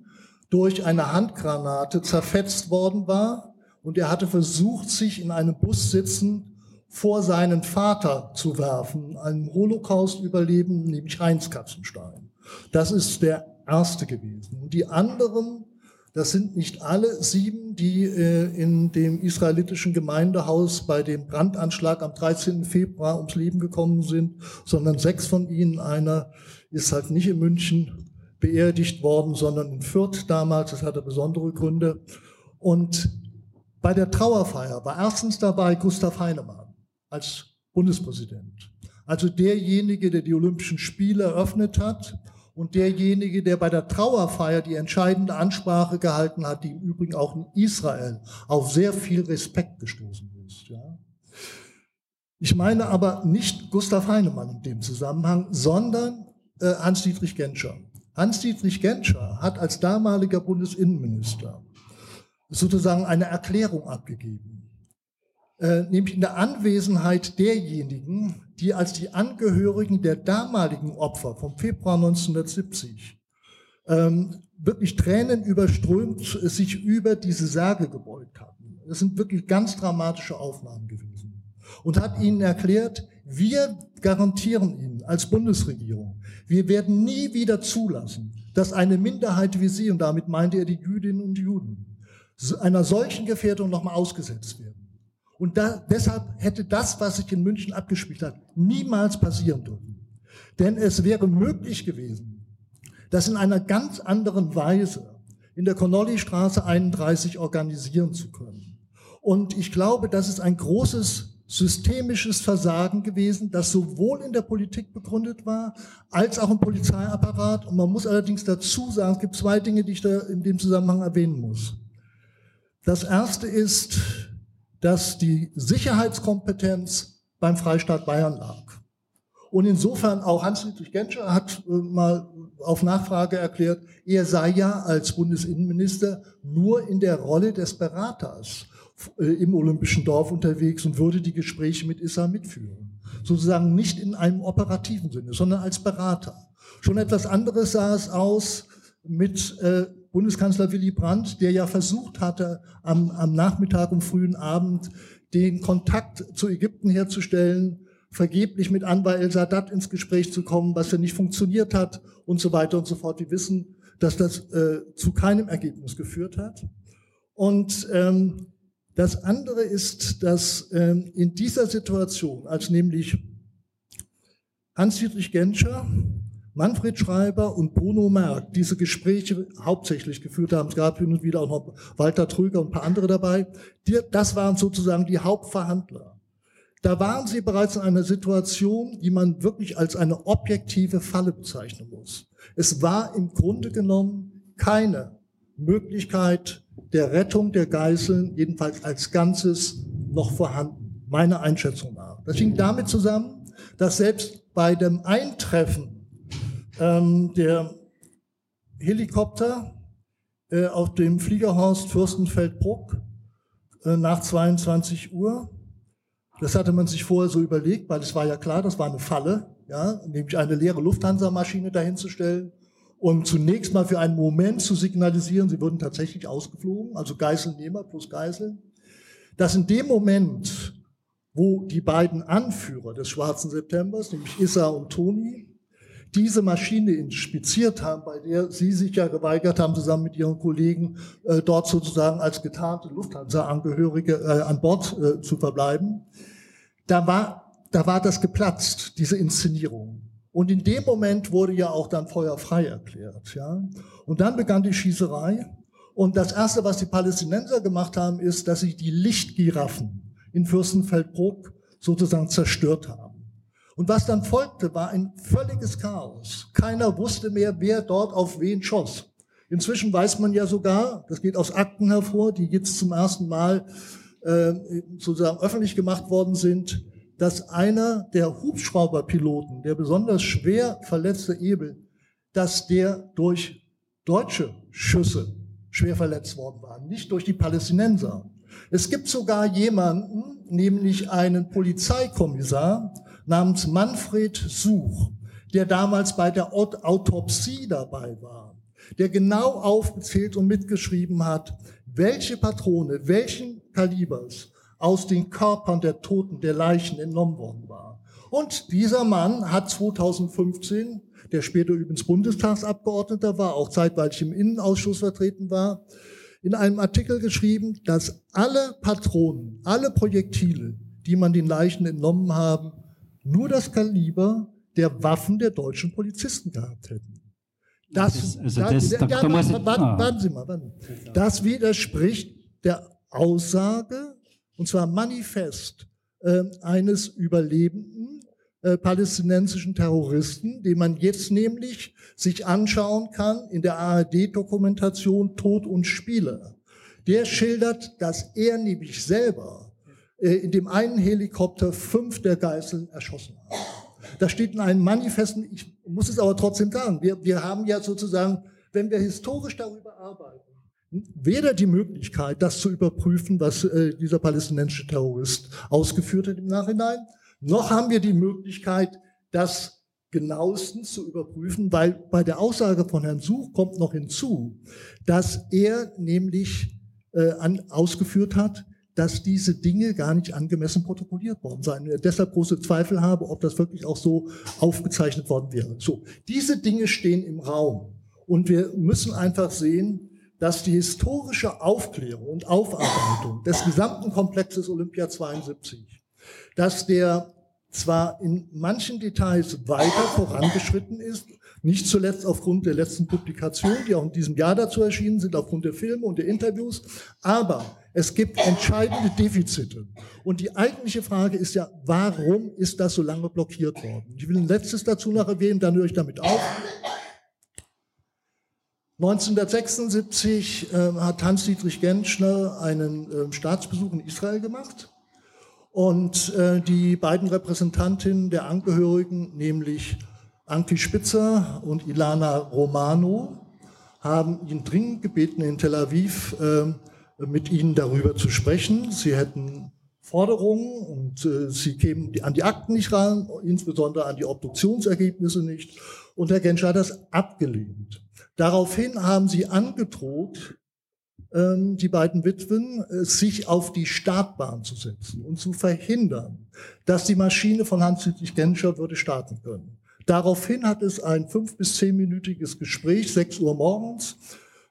durch eine Handgranate zerfetzt worden war und er hatte versucht, sich in einem Bus sitzend vor seinen Vater zu werfen, einem Holocaust-Überleben, nämlich Heinz Katzenstein. Das ist der erste gewesen. Und die anderen das sind nicht alle sieben, die äh, in dem israelitischen Gemeindehaus bei dem Brandanschlag am 13. Februar ums Leben gekommen sind, sondern sechs von ihnen. Einer ist halt nicht in München beerdigt worden, sondern in Fürth damals. Das hatte besondere Gründe. Und bei der Trauerfeier war erstens dabei Gustav Heinemann als Bundespräsident. Also derjenige, der die Olympischen Spiele eröffnet hat und derjenige, der bei der Trauerfeier die entscheidende Ansprache gehalten hat, die im Übrigen auch in Israel auf sehr viel Respekt gestoßen ist. Ja. Ich meine aber nicht Gustav Heinemann in dem Zusammenhang, sondern äh, Hans-Dietrich Genscher. Hans-Dietrich Genscher hat als damaliger Bundesinnenminister sozusagen eine Erklärung abgegeben, äh, nämlich in der Anwesenheit derjenigen, die als die Angehörigen der damaligen Opfer vom Februar 1970 ähm, wirklich Tränen überströmt sich über diese Särge gebeugt hatten. Das sind wirklich ganz dramatische Aufnahmen gewesen. Und hat ihnen erklärt, wir garantieren Ihnen als Bundesregierung, wir werden nie wieder zulassen, dass eine Minderheit wie Sie, und damit meinte er die Jüdinnen und Juden, einer solchen Gefährdung nochmal ausgesetzt werden. Und da, deshalb hätte das, was sich in München abgespielt hat, niemals passieren dürfen. Denn es wäre möglich gewesen, das in einer ganz anderen Weise in der Connolly-Straße 31 organisieren zu können. Und ich glaube, das ist ein großes systemisches Versagen gewesen, das sowohl in der Politik begründet war, als auch im Polizeiapparat. Und man muss allerdings dazu sagen, es gibt zwei Dinge, die ich da in dem Zusammenhang erwähnen muss. Das erste ist, dass die Sicherheitskompetenz beim Freistaat Bayern lag. Und insofern auch Hans-Dietrich Genscher hat äh, mal auf Nachfrage erklärt, er sei ja als Bundesinnenminister nur in der Rolle des Beraters äh, im Olympischen Dorf unterwegs und würde die Gespräche mit Issa mitführen. Sozusagen nicht in einem operativen Sinne, sondern als Berater. Schon etwas anderes sah es aus mit äh, Bundeskanzler Willy Brandt, der ja versucht hatte, am, am Nachmittag und frühen Abend den Kontakt zu Ägypten herzustellen, vergeblich mit Anwar el-Sadat ins Gespräch zu kommen, was ja nicht funktioniert hat und so weiter und so fort. Wir wissen, dass das äh, zu keinem Ergebnis geführt hat. Und ähm, das andere ist, dass ähm, in dieser Situation, als nämlich Hans-Dietrich Genscher, Manfred Schreiber und Bruno Merck diese Gespräche hauptsächlich geführt haben, es gab hin und wieder auch noch Walter Trüger und ein paar andere dabei, die, das waren sozusagen die Hauptverhandler. Da waren sie bereits in einer Situation, die man wirklich als eine objektive Falle bezeichnen muss. Es war im Grunde genommen keine Möglichkeit der Rettung der Geiseln, jedenfalls als Ganzes, noch vorhanden, meiner Einschätzung nach. Das hing damit zusammen, dass selbst bei dem Eintreffen ähm, der Helikopter äh, auf dem Fliegerhorst Fürstenfeldbruck äh, nach 22 Uhr. Das hatte man sich vorher so überlegt, weil es war ja klar, das war eine Falle, ja, nämlich eine leere Lufthansa-Maschine dahinzustellen und zunächst mal für einen Moment zu signalisieren, sie würden tatsächlich ausgeflogen, also Geiselnehmer plus Geiseln, dass in dem Moment, wo die beiden Anführer des Schwarzen Septembers, nämlich Issa und Toni, diese Maschine inspiziert haben, bei der Sie sich ja geweigert haben, zusammen mit Ihren Kollegen äh, dort sozusagen als getarnte Lufthansa-Angehörige äh, an Bord äh, zu verbleiben, da war, da war das geplatzt, diese Inszenierung. Und in dem Moment wurde ja auch dann Feuer frei erklärt. Ja? Und dann begann die Schießerei. Und das Erste, was die Palästinenser gemacht haben, ist, dass sie die Lichtgiraffen in Fürstenfeldbruck sozusagen zerstört haben. Und was dann folgte, war ein völliges Chaos. Keiner wusste mehr, wer dort auf wen schoss. Inzwischen weiß man ja sogar, das geht aus Akten hervor, die jetzt zum ersten Mal äh, sozusagen öffentlich gemacht worden sind, dass einer der Hubschrauberpiloten, der besonders schwer verletzte Ebel, dass der durch deutsche Schüsse schwer verletzt worden war, nicht durch die Palästinenser. Es gibt sogar jemanden, nämlich einen Polizeikommissar, namens Manfred Such, der damals bei der Autopsie dabei war, der genau aufgezählt und mitgeschrieben hat, welche Patrone, welchen Kalibers aus den Körpern der Toten, der Leichen entnommen worden war. Und dieser Mann hat 2015, der später übrigens Bundestagsabgeordneter war, auch zeitweilig im Innenausschuss vertreten war, in einem Artikel geschrieben, dass alle Patronen, alle Projektile, die man den Leichen entnommen haben, nur das Kaliber der Waffen der deutschen Polizisten gehabt hätten. Das, das, widerspricht der Aussage, und zwar manifest, äh, eines überlebenden äh, palästinensischen Terroristen, den man jetzt nämlich sich anschauen kann in der ARD-Dokumentation Tod und Spiele. Der schildert, dass er nämlich selber in dem einen Helikopter fünf der Geiseln erschossen haben. Das steht in einem Manifesten, ich muss es aber trotzdem sagen, wir, wir haben ja sozusagen, wenn wir historisch darüber arbeiten, weder die Möglichkeit, das zu überprüfen, was äh, dieser palästinensische Terrorist ausgeführt hat im Nachhinein, noch haben wir die Möglichkeit, das genauestens zu überprüfen, weil bei der Aussage von Herrn Such kommt noch hinzu, dass er nämlich äh, an, ausgeführt hat, dass diese Dinge gar nicht angemessen protokolliert worden seien. Ich deshalb große Zweifel habe, ob das wirklich auch so aufgezeichnet worden wäre. So, diese Dinge stehen im Raum. Und wir müssen einfach sehen, dass die historische Aufklärung und Aufarbeitung des gesamten Komplexes Olympia 72, dass der zwar in manchen Details weiter vorangeschritten ist, nicht zuletzt aufgrund der letzten Publikation, die auch in diesem Jahr dazu erschienen sind, aufgrund der Filme und der Interviews, aber es gibt entscheidende Defizite. Und die eigentliche Frage ist ja, warum ist das so lange blockiert worden? Ich will ein letztes dazu noch erwähnen, dann höre ich damit auf. 1976 äh, hat Hans-Dietrich Gentschner einen äh, Staatsbesuch in Israel gemacht Und äh, die beiden Repräsentantinnen der Angehörigen, nämlich Anki Spitzer und Ilana Romano, haben ihn dringend gebeten, in Tel Aviv äh, mit ihnen darüber zu sprechen. Sie hätten Forderungen und äh, sie kämen an die Akten nicht ran, insbesondere an die Obduktionsergebnisse nicht. Und Herr Genscher hat das abgelehnt. Daraufhin haben sie angedroht, ähm, die beiden Witwen, äh, sich auf die Startbahn zu setzen und zu verhindern, dass die Maschine von Hans-Dietrich Genscher würde starten können. Daraufhin hat es ein fünf- bis zehnminütiges Gespräch, sechs Uhr morgens,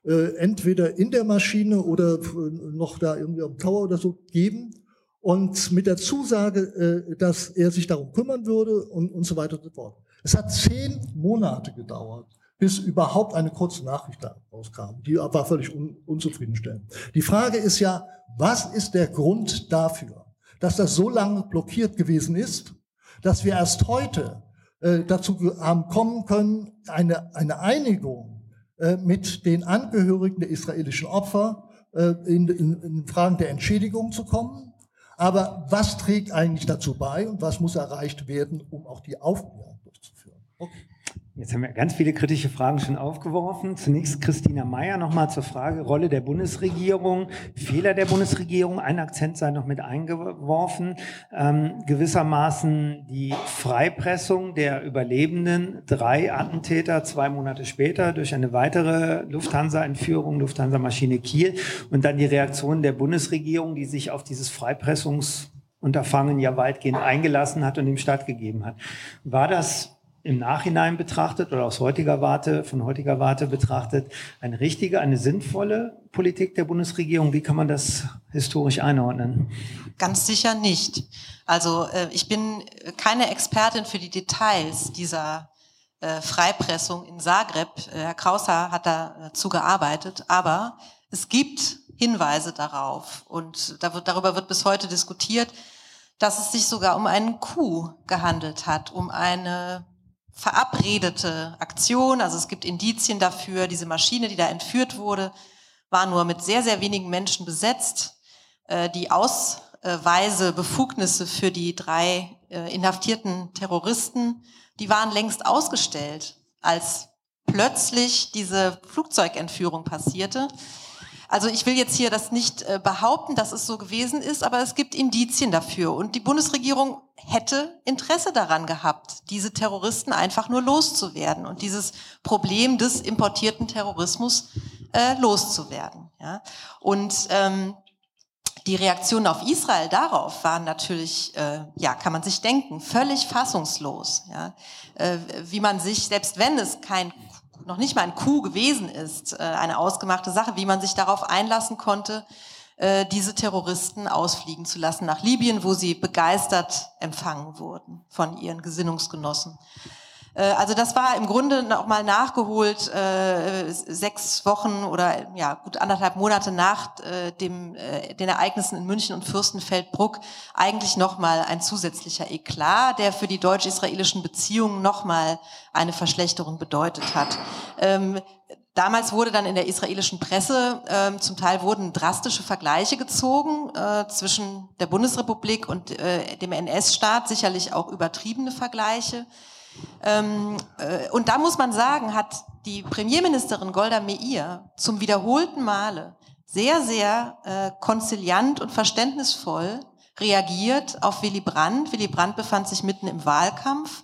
äh, entweder in der Maschine oder äh, noch da irgendwie am Tower oder so geben und mit der Zusage, dass er sich darum kümmern würde und, und so weiter und so fort. Es hat zehn Monate gedauert, bis überhaupt eine kurze Nachricht rauskam. Die war völlig un unzufriedenstellend. Die Frage ist ja, was ist der Grund dafür, dass das so lange blockiert gewesen ist, dass wir erst heute äh, dazu haben kommen können, eine, eine Einigung äh, mit den Angehörigen der israelischen Opfer äh, in, in, in Fragen der Entschädigung zu kommen. Aber was trägt eigentlich dazu bei und was muss erreicht werden, um auch die Aufklärung. Jetzt haben wir ganz viele kritische Fragen schon aufgeworfen. Zunächst Christina Mayer nochmal zur Frage Rolle der Bundesregierung, Fehler der Bundesregierung. Ein Akzent sei noch mit eingeworfen. Ähm, gewissermaßen die Freipressung der Überlebenden, drei Attentäter zwei Monate später durch eine weitere Lufthansa-Entführung, Lufthansa-Maschine Kiel und dann die Reaktion der Bundesregierung, die sich auf dieses Freipressungsunterfangen ja weitgehend eingelassen hat und ihm stattgegeben hat. War das im Nachhinein betrachtet oder aus heutiger Warte, von heutiger Warte betrachtet, eine richtige, eine sinnvolle Politik der Bundesregierung? Wie kann man das historisch einordnen? Ganz sicher nicht. Also äh, ich bin keine Expertin für die Details dieser äh, Freipressung in Zagreb. Äh, Herr Krauser hat dazu gearbeitet, aber es gibt Hinweise darauf und darüber wird bis heute diskutiert, dass es sich sogar um einen Coup gehandelt hat, um eine verabredete Aktion. Also es gibt Indizien dafür, diese Maschine, die da entführt wurde, war nur mit sehr, sehr wenigen Menschen besetzt. Äh, die Ausweise, Befugnisse für die drei äh, inhaftierten Terroristen, die waren längst ausgestellt, als plötzlich diese Flugzeugentführung passierte. Also ich will jetzt hier das nicht äh, behaupten, dass es so gewesen ist, aber es gibt Indizien dafür. Und die Bundesregierung hätte Interesse daran gehabt, diese Terroristen einfach nur loszuwerden und dieses Problem des importierten Terrorismus äh, loszuwerden. Ja? Und ähm, die Reaktionen auf Israel darauf waren natürlich, äh, ja, kann man sich denken, völlig fassungslos. Ja? Äh, wie man sich, selbst wenn es kein noch nicht mal ein Coup gewesen ist, äh, eine ausgemachte Sache, wie man sich darauf einlassen konnte, äh, diese Terroristen ausfliegen zu lassen nach Libyen, wo sie begeistert empfangen wurden von ihren Gesinnungsgenossen. Äh, also das war im Grunde noch mal nachgeholt äh, sechs Wochen oder ja gut anderthalb Monate nach äh, dem, äh, den Ereignissen in München und Fürstenfeldbruck eigentlich noch mal ein zusätzlicher Eklat, der für die deutsch-israelischen Beziehungen noch mal eine Verschlechterung bedeutet hat. Ähm, Damals wurde dann in der israelischen Presse äh, zum Teil wurden drastische Vergleiche gezogen äh, zwischen der Bundesrepublik und äh, dem NS-Staat, sicherlich auch übertriebene Vergleiche. Ähm, äh, und da muss man sagen, hat die Premierministerin Golda Meir zum wiederholten Male sehr, sehr äh, konziliant und verständnisvoll reagiert auf Willy Brandt. Willy Brandt befand sich mitten im Wahlkampf.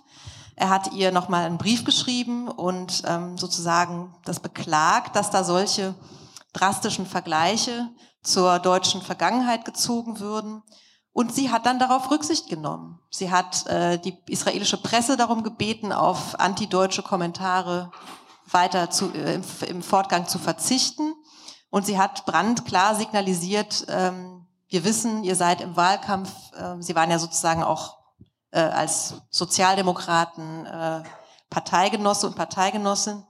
Er hat ihr nochmal einen Brief geschrieben und ähm, sozusagen das beklagt, dass da solche drastischen Vergleiche zur deutschen Vergangenheit gezogen würden. Und sie hat dann darauf Rücksicht genommen. Sie hat äh, die israelische Presse darum gebeten, auf antideutsche Kommentare weiter zu, äh, im, im, Fortgang zu verzichten. Und sie hat Brand klar signalisiert, ähm, wir wissen, ihr seid im Wahlkampf, äh, sie waren ja sozusagen auch äh, als Sozialdemokraten äh, Parteigenosse und Parteigenossin.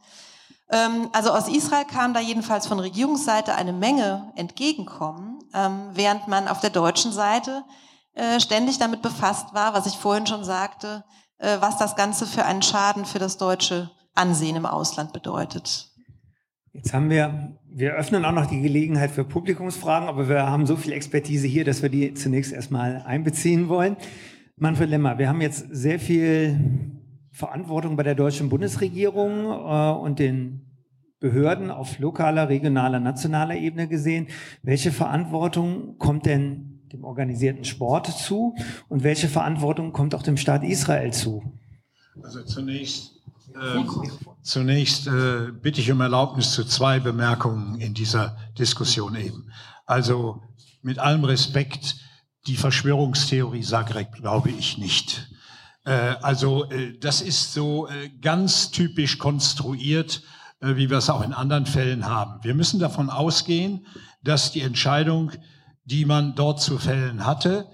Ähm, also aus Israel kam da jedenfalls von Regierungsseite eine Menge Entgegenkommen, ähm, während man auf der deutschen Seite äh, ständig damit befasst war, was ich vorhin schon sagte, äh, was das Ganze für einen Schaden für das deutsche Ansehen im Ausland bedeutet. Jetzt haben wir wir öffnen auch noch die Gelegenheit für Publikumsfragen, aber wir haben so viel Expertise hier, dass wir die zunächst erstmal einbeziehen wollen. Manfred Lemmer, wir haben jetzt sehr viel Verantwortung bei der deutschen Bundesregierung äh, und den Behörden auf lokaler, regionaler, nationaler Ebene gesehen. Welche Verantwortung kommt denn dem organisierten Sport zu und welche Verantwortung kommt auch dem Staat Israel zu? Also zunächst, äh, zunächst äh, bitte ich um Erlaubnis zu zwei Bemerkungen in dieser Diskussion eben. Also mit allem Respekt, die Verschwörungstheorie Zagreb glaube ich nicht. Äh, also äh, das ist so äh, ganz typisch konstruiert, wie wir es auch in anderen Fällen haben. Wir müssen davon ausgehen, dass die Entscheidung die man dort zu fällen hatte,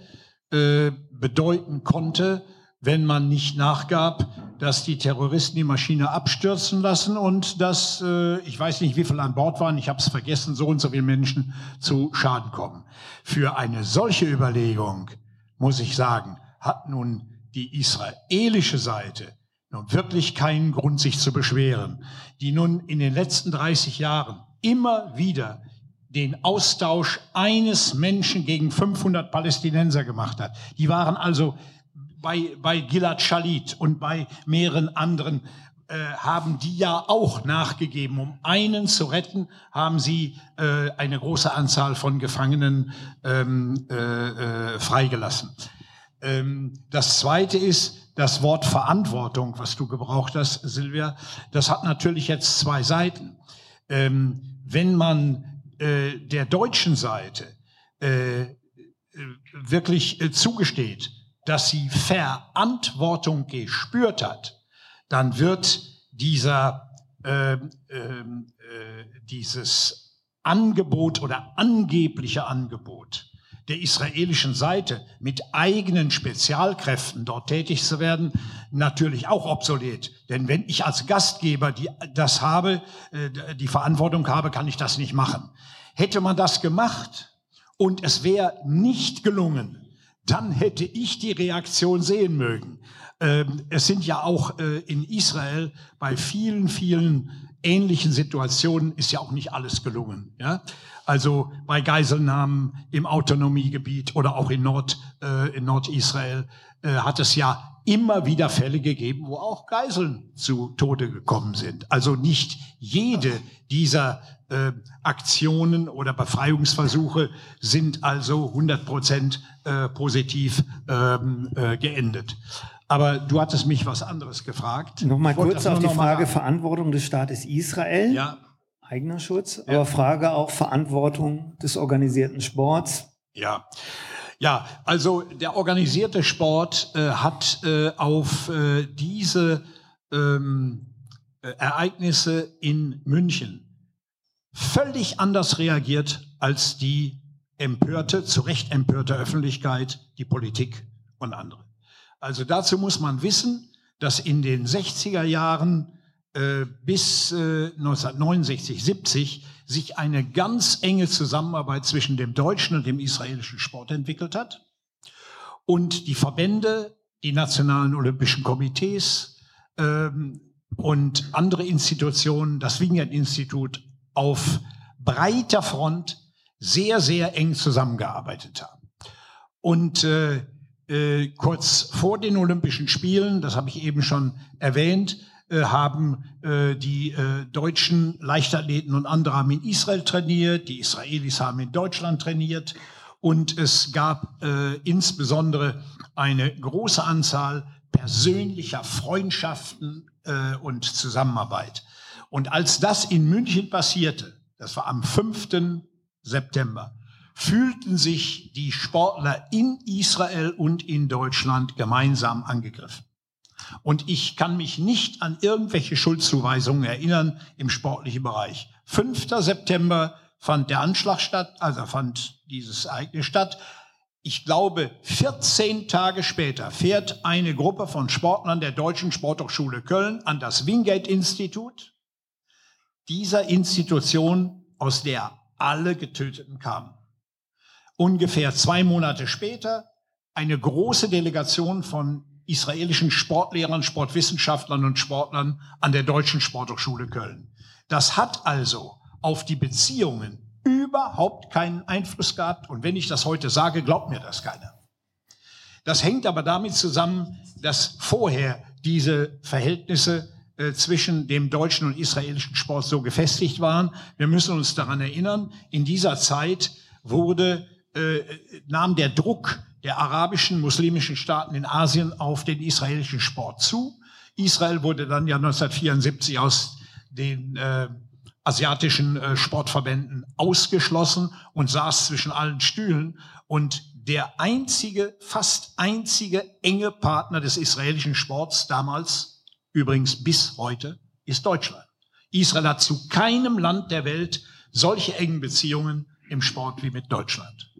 bedeuten konnte, wenn man nicht nachgab, dass die Terroristen die Maschine abstürzen lassen und dass, ich weiß nicht, wie viele an Bord waren, ich habe es vergessen, so und so viele Menschen zu Schaden kommen. Für eine solche Überlegung, muss ich sagen, hat nun die israelische Seite nun wirklich keinen Grund, sich zu beschweren, die nun in den letzten 30 Jahren immer wieder den Austausch eines Menschen gegen 500 Palästinenser gemacht hat. Die waren also bei, bei Gilad Shalit und bei mehreren anderen äh, haben die ja auch nachgegeben. Um einen zu retten, haben sie äh, eine große Anzahl von Gefangenen ähm, äh, äh, freigelassen. Ähm, das Zweite ist das Wort Verantwortung, was du gebraucht hast, Silvia. Das hat natürlich jetzt zwei Seiten. Ähm, wenn man äh, der deutschen Seite äh, äh, wirklich äh, zugesteht, dass sie Verantwortung gespürt hat, dann wird dieser, ähm, äh, dieses Angebot oder angebliche Angebot der israelischen Seite mit eigenen Spezialkräften dort tätig zu werden, natürlich auch obsolet. Denn wenn ich als Gastgeber die, das habe, äh, die Verantwortung habe, kann ich das nicht machen. Hätte man das gemacht und es wäre nicht gelungen, dann hätte ich die Reaktion sehen mögen. Ähm, es sind ja auch äh, in Israel bei vielen, vielen ähnlichen Situationen ist ja auch nicht alles gelungen. Ja? Also bei Geiselnahmen im Autonomiegebiet oder auch in, Nord, äh, in Nordisrael äh, hat es ja immer wieder Fälle gegeben, wo auch Geiseln zu Tode gekommen sind. Also nicht jede dieser äh, Aktionen oder Befreiungsversuche sind also 100 Prozent äh, positiv ähm, äh, geendet. Aber du hattest mich was anderes gefragt. Nochmal kurz auf die Frage Verantwortung des Staates Israel. Ja eigener Schutz, ja. aber Frage auch Verantwortung des organisierten Sports. Ja. Ja, also der organisierte Sport äh, hat äh, auf äh, diese ähm, äh, Ereignisse in München völlig anders reagiert als die empörte, zu Recht empörte Öffentlichkeit, die Politik und andere. Also dazu muss man wissen, dass in den 60er Jahren äh, bis äh, 1969, 70 sich eine ganz enge Zusammenarbeit zwischen dem deutschen und dem israelischen Sport entwickelt hat. Und die Verbände, die nationalen olympischen Komitees ähm, und andere Institutionen, das Wingert-Institut, auf breiter Front sehr, sehr eng zusammengearbeitet haben. Und äh, äh, kurz vor den Olympischen Spielen, das habe ich eben schon erwähnt, äh, haben äh, die äh, deutschen Leichtathleten und andere haben in Israel trainiert, die Israelis haben in Deutschland trainiert und es gab äh, insbesondere eine große Anzahl persönlicher Freundschaften äh, und Zusammenarbeit. Und als das in München passierte, das war am 5. September, fühlten sich die Sportler in Israel und in Deutschland gemeinsam angegriffen. Und ich kann mich nicht an irgendwelche Schuldzuweisungen erinnern im sportlichen Bereich. 5. September fand der Anschlag statt, also fand dieses Ereignis statt. Ich glaube, 14 Tage später fährt eine Gruppe von Sportlern der Deutschen Sporthochschule Köln an das Wingate-Institut, dieser Institution, aus der alle Getöteten kamen. Ungefähr zwei Monate später eine große Delegation von israelischen Sportlehrern, Sportwissenschaftlern und Sportlern an der Deutschen Sporthochschule Köln. Das hat also auf die Beziehungen überhaupt keinen Einfluss gehabt. Und wenn ich das heute sage, glaubt mir das keiner. Das hängt aber damit zusammen, dass vorher diese Verhältnisse äh, zwischen dem deutschen und israelischen Sport so gefestigt waren. Wir müssen uns daran erinnern, in dieser Zeit wurde, äh, nahm der Druck der arabischen, muslimischen Staaten in Asien auf den israelischen Sport zu. Israel wurde dann ja 1974 aus den äh, asiatischen äh, Sportverbänden ausgeschlossen und saß zwischen allen Stühlen. Und der einzige, fast einzige enge Partner des israelischen Sports damals, übrigens bis heute, ist Deutschland. Israel hat zu keinem Land der Welt solche engen Beziehungen im Sport wie mit Deutschland.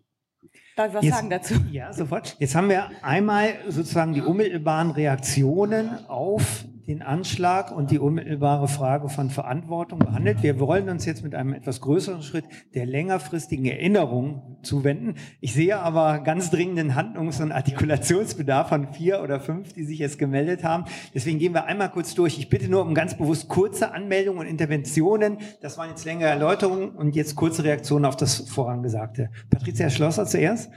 Darf ich was Jetzt, sagen dazu? Ja, sofort. Jetzt haben wir einmal sozusagen die unmittelbaren Reaktionen auf den Anschlag und die unmittelbare Frage von Verantwortung behandelt. Wir wollen uns jetzt mit einem etwas größeren Schritt der längerfristigen Erinnerung zuwenden. Ich sehe aber ganz dringenden Handlungs- und Artikulationsbedarf von vier oder fünf, die sich jetzt gemeldet haben. Deswegen gehen wir einmal kurz durch. Ich bitte nur um ganz bewusst kurze Anmeldungen und Interventionen. Das waren jetzt längere Erläuterungen und jetzt kurze Reaktionen auf das Vorangesagte. Patricia Schlosser zuerst.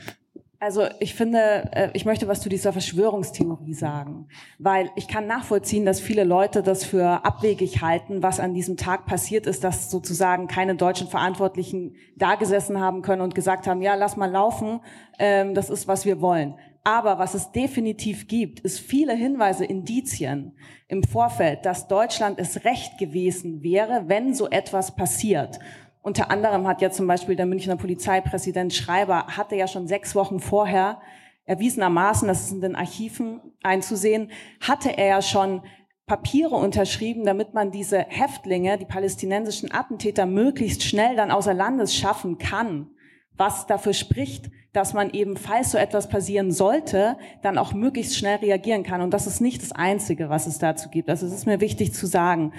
Also ich finde, äh, ich möchte was zu dieser Verschwörungstheorie sagen, weil ich kann nachvollziehen, dass viele Leute das für abwegig halten, was an diesem Tag passiert ist, dass sozusagen keine deutschen Verantwortlichen da gesessen haben können und gesagt haben, ja, lass mal laufen, ähm, das ist, was wir wollen. Aber was es definitiv gibt, ist viele Hinweise, Indizien im Vorfeld, dass Deutschland es recht gewesen wäre, wenn so etwas passiert. Unter anderem hat ja zum Beispiel der Münchner Polizeipräsident Schreiber, hatte ja schon sechs Wochen vorher erwiesenermaßen, das ist in den Archiven einzusehen, hatte er ja schon Papiere unterschrieben, damit man diese Häftlinge, die palästinensischen Attentäter, möglichst schnell dann außer Landes schaffen kann. Was dafür spricht, dass man eben, falls so etwas passieren sollte, dann auch möglichst schnell reagieren kann. Und das ist nicht das Einzige, was es dazu gibt. Also es ist mir wichtig zu sagen.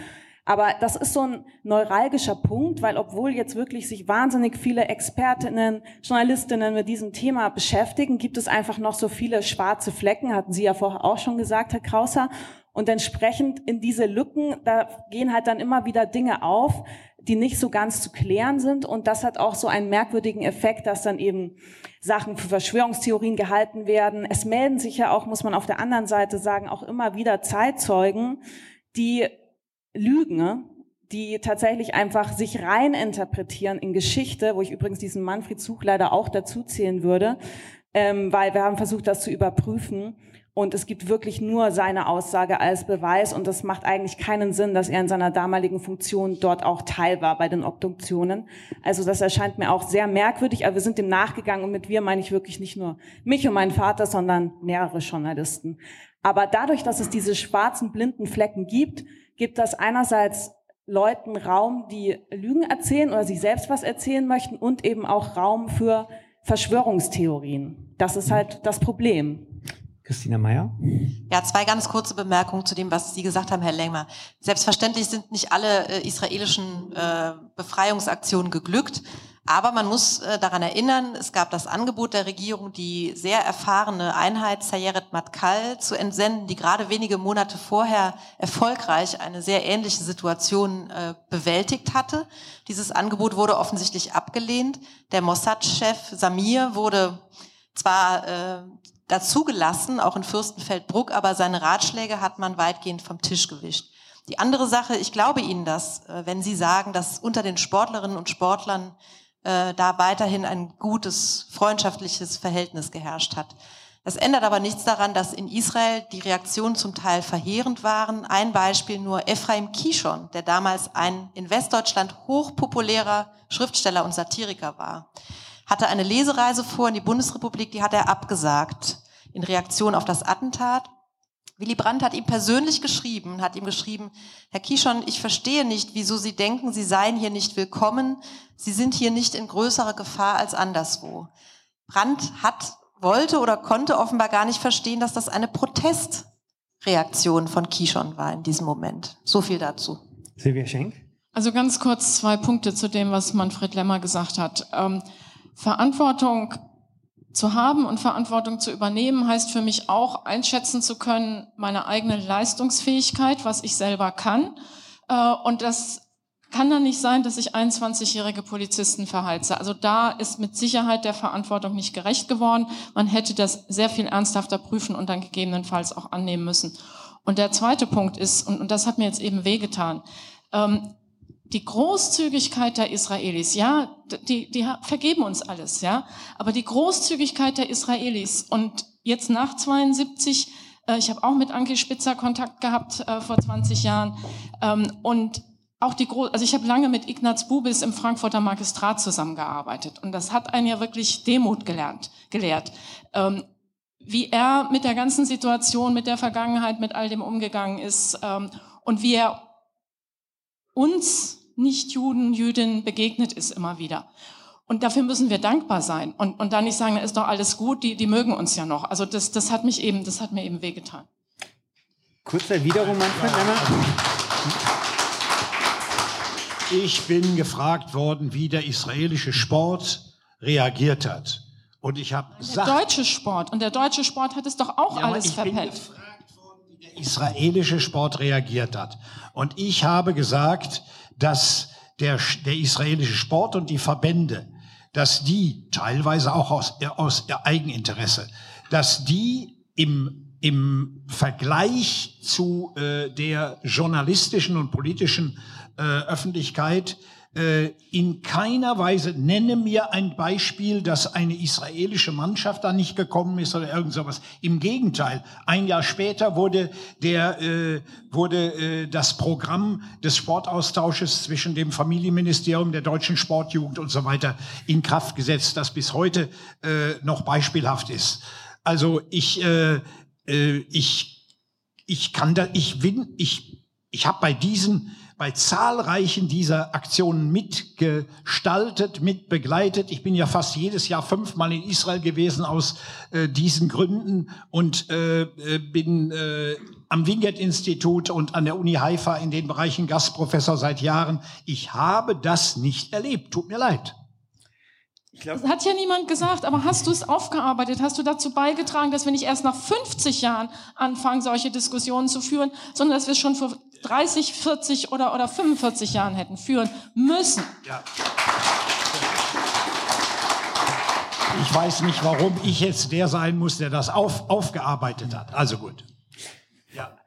Aber das ist so ein neuralgischer Punkt, weil obwohl jetzt wirklich sich wahnsinnig viele Expertinnen, Journalistinnen mit diesem Thema beschäftigen, gibt es einfach noch so viele schwarze Flecken, hatten Sie ja vorher auch schon gesagt, Herr Krauser. Und entsprechend in diese Lücken, da gehen halt dann immer wieder Dinge auf, die nicht so ganz zu klären sind. Und das hat auch so einen merkwürdigen Effekt, dass dann eben Sachen für Verschwörungstheorien gehalten werden. Es melden sich ja auch, muss man auf der anderen Seite sagen, auch immer wieder Zeitzeugen, die Lügen, die tatsächlich einfach sich rein interpretieren in Geschichte, wo ich übrigens diesen Manfred Zug leider auch dazu zählen würde, ähm, weil wir haben versucht, das zu überprüfen. Und es gibt wirklich nur seine Aussage als Beweis. Und das macht eigentlich keinen Sinn, dass er in seiner damaligen Funktion dort auch Teil war bei den Obduktionen. Also das erscheint mir auch sehr merkwürdig. Aber wir sind dem nachgegangen. Und mit wir meine ich wirklich nicht nur mich und meinen Vater, sondern mehrere Journalisten. Aber dadurch, dass es diese schwarzen blinden Flecken gibt, gibt das einerseits Leuten Raum, die Lügen erzählen oder sich selbst was erzählen möchten und eben auch Raum für Verschwörungstheorien. Das ist halt das Problem. Christina Meyer? Ja, zwei ganz kurze Bemerkungen zu dem, was Sie gesagt haben, Herr Lengmer. Selbstverständlich sind nicht alle äh, israelischen äh, Befreiungsaktionen geglückt. Aber man muss äh, daran erinnern, es gab das Angebot der Regierung, die sehr erfahrene Einheit Sayeret Matkal zu entsenden, die gerade wenige Monate vorher erfolgreich eine sehr ähnliche Situation äh, bewältigt hatte. Dieses Angebot wurde offensichtlich abgelehnt. Der Mossad-Chef Samir wurde zwar äh, dazugelassen, auch in Fürstenfeldbruck, aber seine Ratschläge hat man weitgehend vom Tisch gewischt. Die andere Sache, ich glaube Ihnen das, wenn Sie sagen, dass unter den Sportlerinnen und Sportlern äh, da weiterhin ein gutes, freundschaftliches Verhältnis geherrscht hat. Das ändert aber nichts daran, dass in Israel die Reaktionen zum Teil verheerend waren. Ein Beispiel nur Ephraim Kishon, der damals ein in Westdeutschland hochpopulärer Schriftsteller und Satiriker war, hatte eine Lesereise vor in die Bundesrepublik, die hat er abgesagt in Reaktion auf das Attentat. Willy Brandt hat ihm persönlich geschrieben, hat ihm geschrieben, Herr Kishon, ich verstehe nicht, wieso Sie denken, Sie seien hier nicht willkommen. Sie sind hier nicht in größerer Gefahr als anderswo. Brandt hat, wollte oder konnte offenbar gar nicht verstehen, dass das eine Protestreaktion von Kishon war in diesem Moment. So viel dazu. Silvia Schenk. Also ganz kurz zwei Punkte zu dem, was Manfred Lemmer gesagt hat. Ähm, Verantwortung zu haben und Verantwortung zu übernehmen, heißt für mich auch einschätzen zu können, meine eigene Leistungsfähigkeit, was ich selber kann. Äh, und das kann da nicht sein, dass ich 21-jährige Polizisten verheize. Also da ist mit Sicherheit der Verantwortung nicht gerecht geworden. Man hätte das sehr viel ernsthafter prüfen und dann gegebenenfalls auch annehmen müssen. Und der zweite Punkt ist, und, und das hat mir jetzt eben wehgetan, ähm, die Großzügigkeit der Israelis, ja, die, die vergeben uns alles, ja, aber die Großzügigkeit der Israelis und jetzt nach 72, äh, ich habe auch mit Anke Spitzer Kontakt gehabt äh, vor 20 Jahren ähm, und auch die Gro also ich habe lange mit Ignaz Bubis im Frankfurter Magistrat zusammengearbeitet und das hat einen ja wirklich Demut gelernt, gelehrt. Ähm, wie er mit der ganzen Situation, mit der Vergangenheit, mit all dem umgegangen ist ähm, und wie er uns Nichtjuden, Jüdinnen begegnet ist immer wieder. Und dafür müssen wir dankbar sein und, und dann nicht sagen, ist doch alles gut, die, die mögen uns ja noch. Also das, das hat mich eben, das hat mir eben wehgetan. Kurze Erwiderung, Manfred Lennart. Ich bin gefragt worden, wie der israelische Sport reagiert hat. Und ich habe Der deutsche Sport. Und der deutsche Sport hat es doch auch ja, alles ich verpennt. Bin gefragt worden, wie der israelische Sport reagiert hat. Und ich habe gesagt, dass der, der israelische Sport und die Verbände, dass die teilweise auch aus, aus Eigeninteresse, dass die im, im Vergleich zu äh, der journalistischen und politischen äh, Öffentlichkeit in keiner Weise, nenne mir ein Beispiel, dass eine israelische Mannschaft da nicht gekommen ist oder irgend sowas. Im Gegenteil, ein Jahr später wurde der, äh, wurde äh, das Programm des Sportaustausches zwischen dem Familienministerium der deutschen Sportjugend und so weiter in Kraft gesetzt, das bis heute äh, noch beispielhaft ist. Also ich, äh, äh, ich, ich kann da, ich bin, ich, ich habe bei diesen bei zahlreichen dieser Aktionen mitgestaltet, mitbegleitet. Ich bin ja fast jedes Jahr fünfmal in Israel gewesen aus äh, diesen Gründen und äh, äh bin äh, am Wingert-Institut und an der Uni Haifa in den Bereichen Gastprofessor seit Jahren. Ich habe das nicht erlebt. Tut mir leid. Das hat ja niemand gesagt, aber hast du es aufgearbeitet? Hast du dazu beigetragen, dass wir nicht erst nach 50 Jahren anfangen, solche Diskussionen zu führen, sondern dass wir schon vor 30, 40 oder, oder 45 Jahren hätten führen müssen. Ja. Ich weiß nicht, warum ich jetzt der sein muss, der das auf, aufgearbeitet hat. Also gut.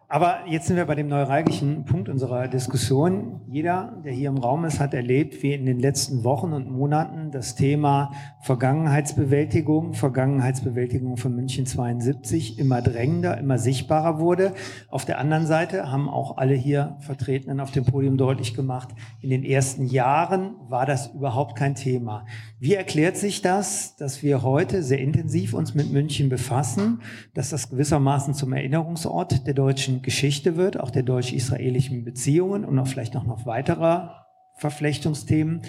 Aber jetzt sind wir bei dem neuralgischen Punkt unserer Diskussion. Jeder, der hier im Raum ist, hat erlebt, wie in den letzten Wochen und Monaten das Thema Vergangenheitsbewältigung, Vergangenheitsbewältigung von München 72 immer drängender, immer sichtbarer wurde. Auf der anderen Seite haben auch alle hier Vertretenen auf dem Podium deutlich gemacht, in den ersten Jahren war das überhaupt kein Thema. Wie erklärt sich das, dass wir heute sehr intensiv uns mit München befassen, dass das gewissermaßen zum Erinnerungsort der deutschen Geschichte wird, auch der deutsch-israelischen Beziehungen und auch vielleicht noch noch weiterer Verflechtungsthemen?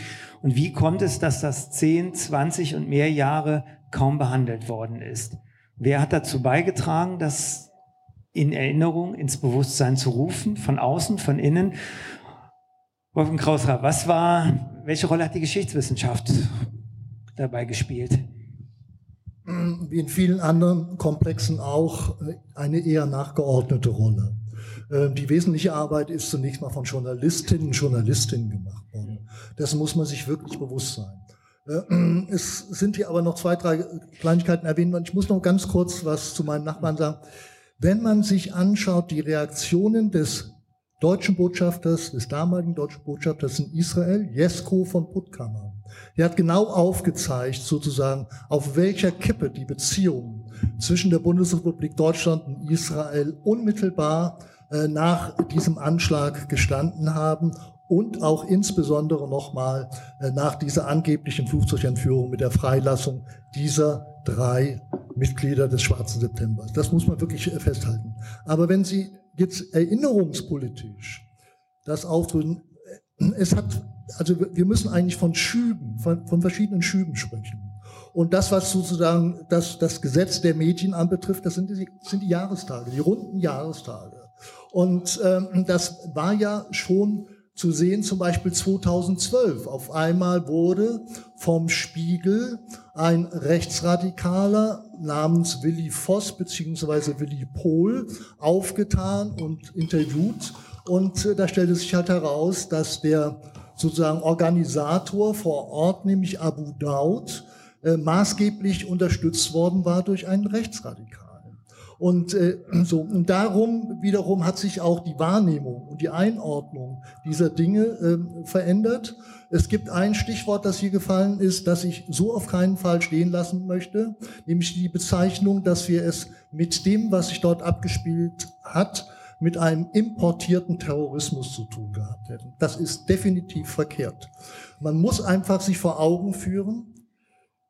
Und wie kommt es, dass das 10, 20 und mehr Jahre kaum behandelt worden ist? Wer hat dazu beigetragen, das in Erinnerung, ins Bewusstsein zu rufen, von außen, von innen? Wolfgang Krausra, was war, welche Rolle hat die Geschichtswissenschaft dabei gespielt? Wie in vielen anderen Komplexen auch äh, eine eher nachgeordnete Rolle. Ähm, die wesentliche Arbeit ist zunächst mal von Journalistinnen und Journalistinnen gemacht worden. Dessen muss man sich wirklich bewusst sein. Äh, es sind hier aber noch zwei, drei Kleinigkeiten erwähnt worden. Ich muss noch ganz kurz was zu meinem Nachbarn sagen. Wenn man sich anschaut, die Reaktionen des deutschen Botschafters, des damaligen deutschen Botschafters in Israel, Jesko von Puttkammer. Er hat genau aufgezeigt, sozusagen, auf welcher Kippe die Beziehungen zwischen der Bundesrepublik Deutschland und Israel unmittelbar äh, nach diesem Anschlag gestanden haben und auch insbesondere nochmal äh, nach dieser angeblichen Flugzeugentführung mit der Freilassung dieser drei Mitglieder des Schwarzen Septembers. Das muss man wirklich äh, festhalten. Aber wenn Sie jetzt erinnerungspolitisch das aufdrücken, es hat, also wir müssen eigentlich von Schüben, von, von verschiedenen Schüben sprechen. Und das, was sozusagen das, das Gesetz der Medien anbetrifft, das sind die, sind die Jahrestage, die runden Jahrestage. Und ähm, das war ja schon zu sehen, zum Beispiel 2012. Auf einmal wurde vom Spiegel ein Rechtsradikaler namens Willi Voss beziehungsweise Willi Pohl aufgetan und interviewt. Und äh, da stellte sich halt heraus, dass der sozusagen Organisator vor Ort, nämlich Abu Daud, äh, maßgeblich unterstützt worden war durch einen Rechtsradikalen. Und äh, so und darum wiederum hat sich auch die Wahrnehmung und die Einordnung dieser Dinge äh, verändert. Es gibt ein Stichwort, das hier gefallen ist, das ich so auf keinen Fall stehen lassen möchte, nämlich die Bezeichnung, dass wir es mit dem, was sich dort abgespielt hat, mit einem importierten Terrorismus zu tun gehabt hätten. Das ist definitiv verkehrt. Man muss einfach sich vor Augen führen,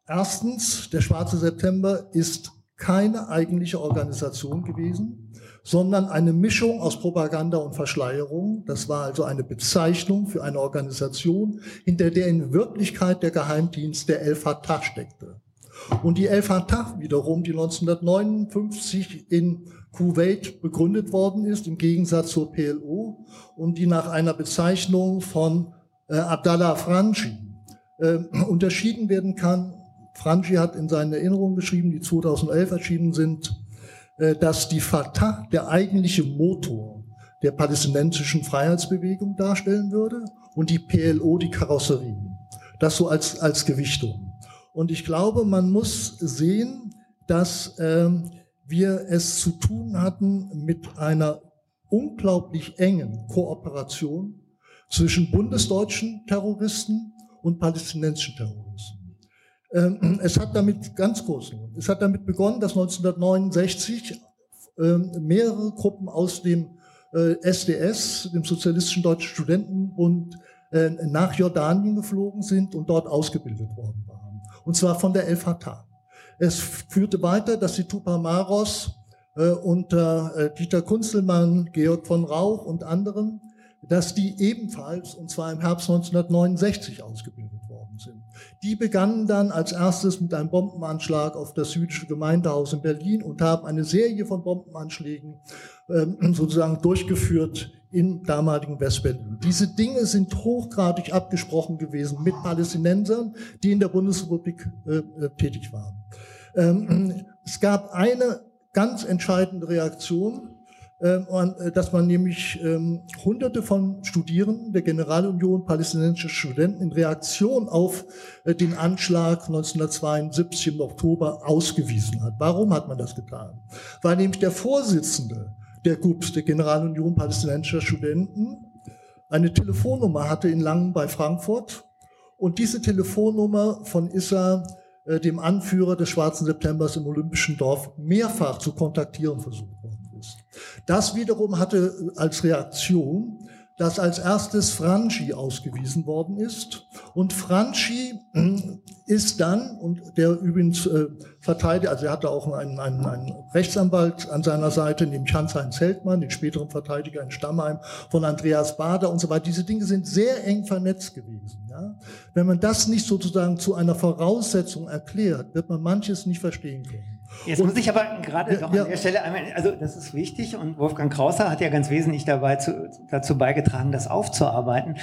erstens, der schwarze September ist keine eigentliche Organisation gewesen, sondern eine Mischung aus Propaganda und Verschleierung. Das war also eine Bezeichnung für eine Organisation, hinter der in Wirklichkeit der Geheimdienst der El Fatah steckte. Und die El Fatah wiederum, die 1959 in Kuwait begründet worden ist, im Gegensatz zur PLO, und die nach einer Bezeichnung von äh, Abdallah Franchi äh, unterschieden werden kann. Franchi hat in seinen Erinnerungen geschrieben, die 2011 erschienen sind, äh, dass die Fatah der eigentliche Motor der palästinensischen Freiheitsbewegung darstellen würde und die PLO die Karosserie. Das so als, als Gewichtung. Und ich glaube, man muss sehen, dass ähm, wir es zu tun hatten mit einer unglaublich engen Kooperation zwischen bundesdeutschen Terroristen und palästinensischen Terroristen. Ähm, es hat damit, ganz kurz, es hat damit begonnen, dass 1969 ähm, mehrere Gruppen aus dem SDS, äh, dem Sozialistischen Deutschen Studentenbund, äh, nach Jordanien geflogen sind und dort ausgebildet worden waren. Und zwar von der El Fatah. Es führte weiter, dass die Tupamaros äh, unter äh, Dieter Kunzelmann, Georg von Rauch und anderen, dass die ebenfalls, und zwar im Herbst 1969, ausgebildet worden sind. Die begannen dann als erstes mit einem Bombenanschlag auf das jüdische Gemeindehaus in Berlin und haben eine Serie von Bombenanschlägen äh, sozusagen durchgeführt in damaligen Westberlin. Diese Dinge sind hochgradig abgesprochen gewesen mit Palästinensern, die in der Bundesrepublik äh, äh tätig waren. Ähm, es gab eine ganz entscheidende Reaktion, ähm, dass man nämlich ähm, hunderte von Studierenden der Generalunion palästinensischer Studenten in Reaktion auf äh, den Anschlag 1972 im Oktober ausgewiesen hat. Warum hat man das getan? Weil nämlich der Vorsitzende der GUPS, der Generalunion palästinensischer Studenten, eine Telefonnummer hatte in Langen bei Frankfurt und diese Telefonnummer von Issa äh, dem Anführer des Schwarzen Septembers im Olympischen Dorf mehrfach zu kontaktieren versucht. Das wiederum hatte als Reaktion dass als erstes Franchi ausgewiesen worden ist. Und Franchi hm, ist dann, und der übrigens äh, verteidigt, also er hatte auch einen, einen, einen Rechtsanwalt an seiner Seite, nämlich Hans-Heinz Heldmann, den späteren Verteidiger in Stammheim, von Andreas Bader und so weiter. Diese Dinge sind sehr eng vernetzt gewesen. Ja? Wenn man das nicht sozusagen zu einer Voraussetzung erklärt, wird man manches nicht verstehen können. Jetzt muss ich aber gerade ja, noch an ja. der Stelle einmal, also das ist wichtig und Wolfgang Krauser hat ja ganz wesentlich dabei zu, dazu beigetragen, das aufzuarbeiten,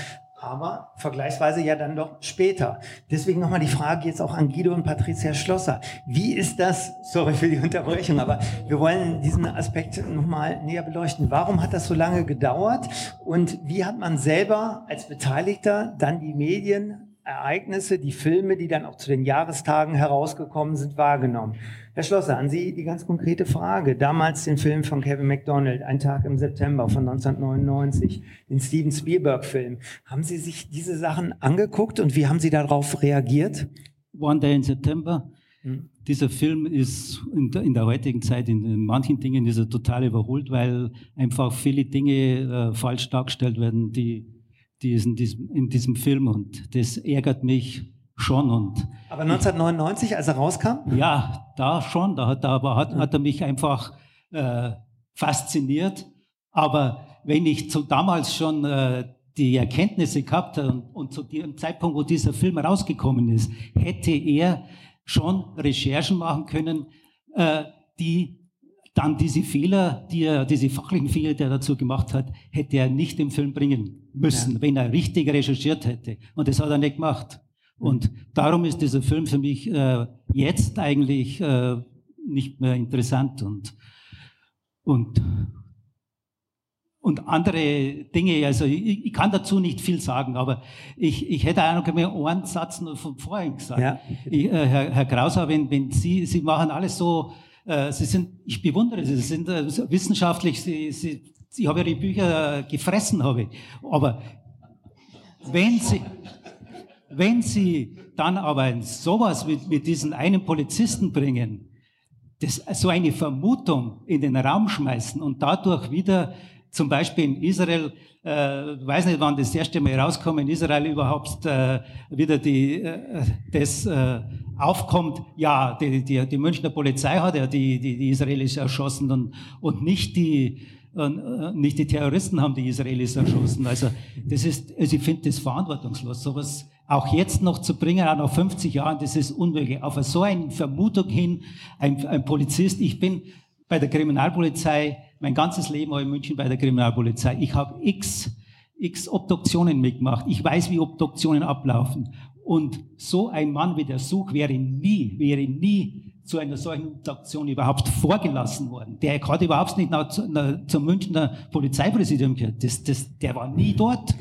aber vergleichsweise ja dann doch später. Deswegen nochmal die Frage jetzt auch an Guido und Patricia Schlosser. Wie ist das, sorry für die Unterbrechung, aber wir wollen diesen Aspekt nochmal näher beleuchten. Warum hat das so lange gedauert und wie hat man selber als Beteiligter dann die Medien Ereignisse, die Filme, die dann auch zu den Jahrestagen herausgekommen sind, wahrgenommen. Herr Schlosser, an Sie die ganz konkrete Frage. Damals den Film von Kevin MacDonald, Ein Tag im September von 1999, den Steven Spielberg-Film. Haben Sie sich diese Sachen angeguckt und wie haben Sie darauf reagiert? One Day in September. Hm. Dieser Film ist in der, in der, heutigen Zeit in, manchen Dingen ist er total überholt, weil einfach viele Dinge äh, falsch dargestellt werden, die die in diesem, in diesem Film und das ärgert mich schon. Und aber 1999, als er rauskam? Ja, da schon. Da hat, aber hat, hat er mich einfach äh, fasziniert. Aber wenn ich zu damals schon äh, die Erkenntnisse gehabt habe und, und zu dem Zeitpunkt, wo dieser Film rausgekommen ist, hätte er schon Recherchen machen können, äh, die dann diese Fehler, die er, diese fachlichen Fehler, die er dazu gemacht hat, hätte er nicht im Film bringen müssen, ja. wenn er richtig recherchiert hätte. Und das hat er nicht gemacht. Und darum ist dieser Film für mich äh, jetzt eigentlich äh, nicht mehr interessant und, und und andere Dinge. Also ich, ich, kann dazu nicht viel sagen, aber ich, ich hätte auch noch mehr einen Satz von vorhin gesagt. Ja. Ich, äh, Herr, Herr Krauser, wenn, wenn Sie, Sie machen alles so, äh, Sie sind, ich bewundere Sie, Sie sind äh, wissenschaftlich, Sie, Sie, ich habe Ihre Bücher gefressen, habe ich. Aber wenn Sie, wenn Sie dann aber sowas mit, mit diesen einen Polizisten bringen, das, so eine Vermutung in den Raum schmeißen und dadurch wieder zum Beispiel in Israel, äh, weiß nicht, wann das erste Mal rauskommt, in Israel überhaupt äh, wieder die, äh, das äh, aufkommt, ja, die, die, die Münchner Polizei hat ja die, die, die Israelis erschossen und, und nicht die, nicht die Terroristen haben die Israelis erschossen. Also das ist, also ich finde das verantwortungslos. Sowas auch jetzt noch zu bringen, auch nach 50 Jahren, das ist unmöglich. Auf so eine Vermutung hin, ein, ein Polizist, ich bin bei der Kriminalpolizei mein ganzes Leben in München bei der Kriminalpolizei. Ich habe x, x Obduktionen mitgemacht. Ich weiß, wie Obduktionen ablaufen. Und so ein Mann wie der Such wäre nie, wäre nie zu einer solchen Obduktion überhaupt vorgelassen worden. Der hat überhaupt nicht nach, nach, zum Münchner Polizeipräsidium gehört. Das, das, der war nie dort.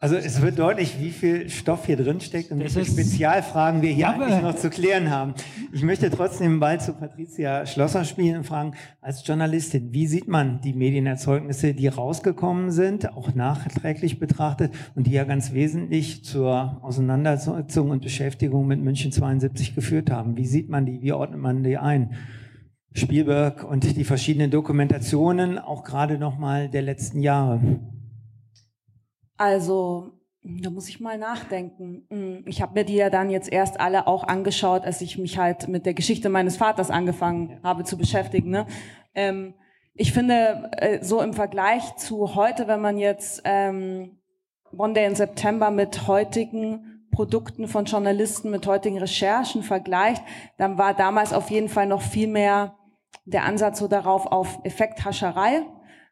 Also es wird deutlich, wie viel Stoff hier drin steckt und wie viele Spezialfragen wir hier eigentlich noch zu klären haben. Ich möchte trotzdem Ball zu Patricia Schlosser spielen und fragen, als Journalistin, wie sieht man die Medienerzeugnisse, die rausgekommen sind, auch nachträglich betrachtet und die ja ganz wesentlich zur Auseinandersetzung und Beschäftigung mit München 72 geführt haben? Wie sieht man die, wie ordnet man die ein? Spielberg und die verschiedenen Dokumentationen, auch gerade nochmal der letzten Jahre. Also, da muss ich mal nachdenken. Hm, ich habe mir die ja dann jetzt erst alle auch angeschaut, als ich mich halt mit der Geschichte meines Vaters angefangen habe zu beschäftigen. Ne? Ähm, ich finde, äh, so im Vergleich zu heute, wenn man jetzt ähm, One Day in September mit heutigen Produkten von Journalisten, mit heutigen Recherchen vergleicht, dann war damals auf jeden Fall noch viel mehr der Ansatz so darauf auf Effekthascherei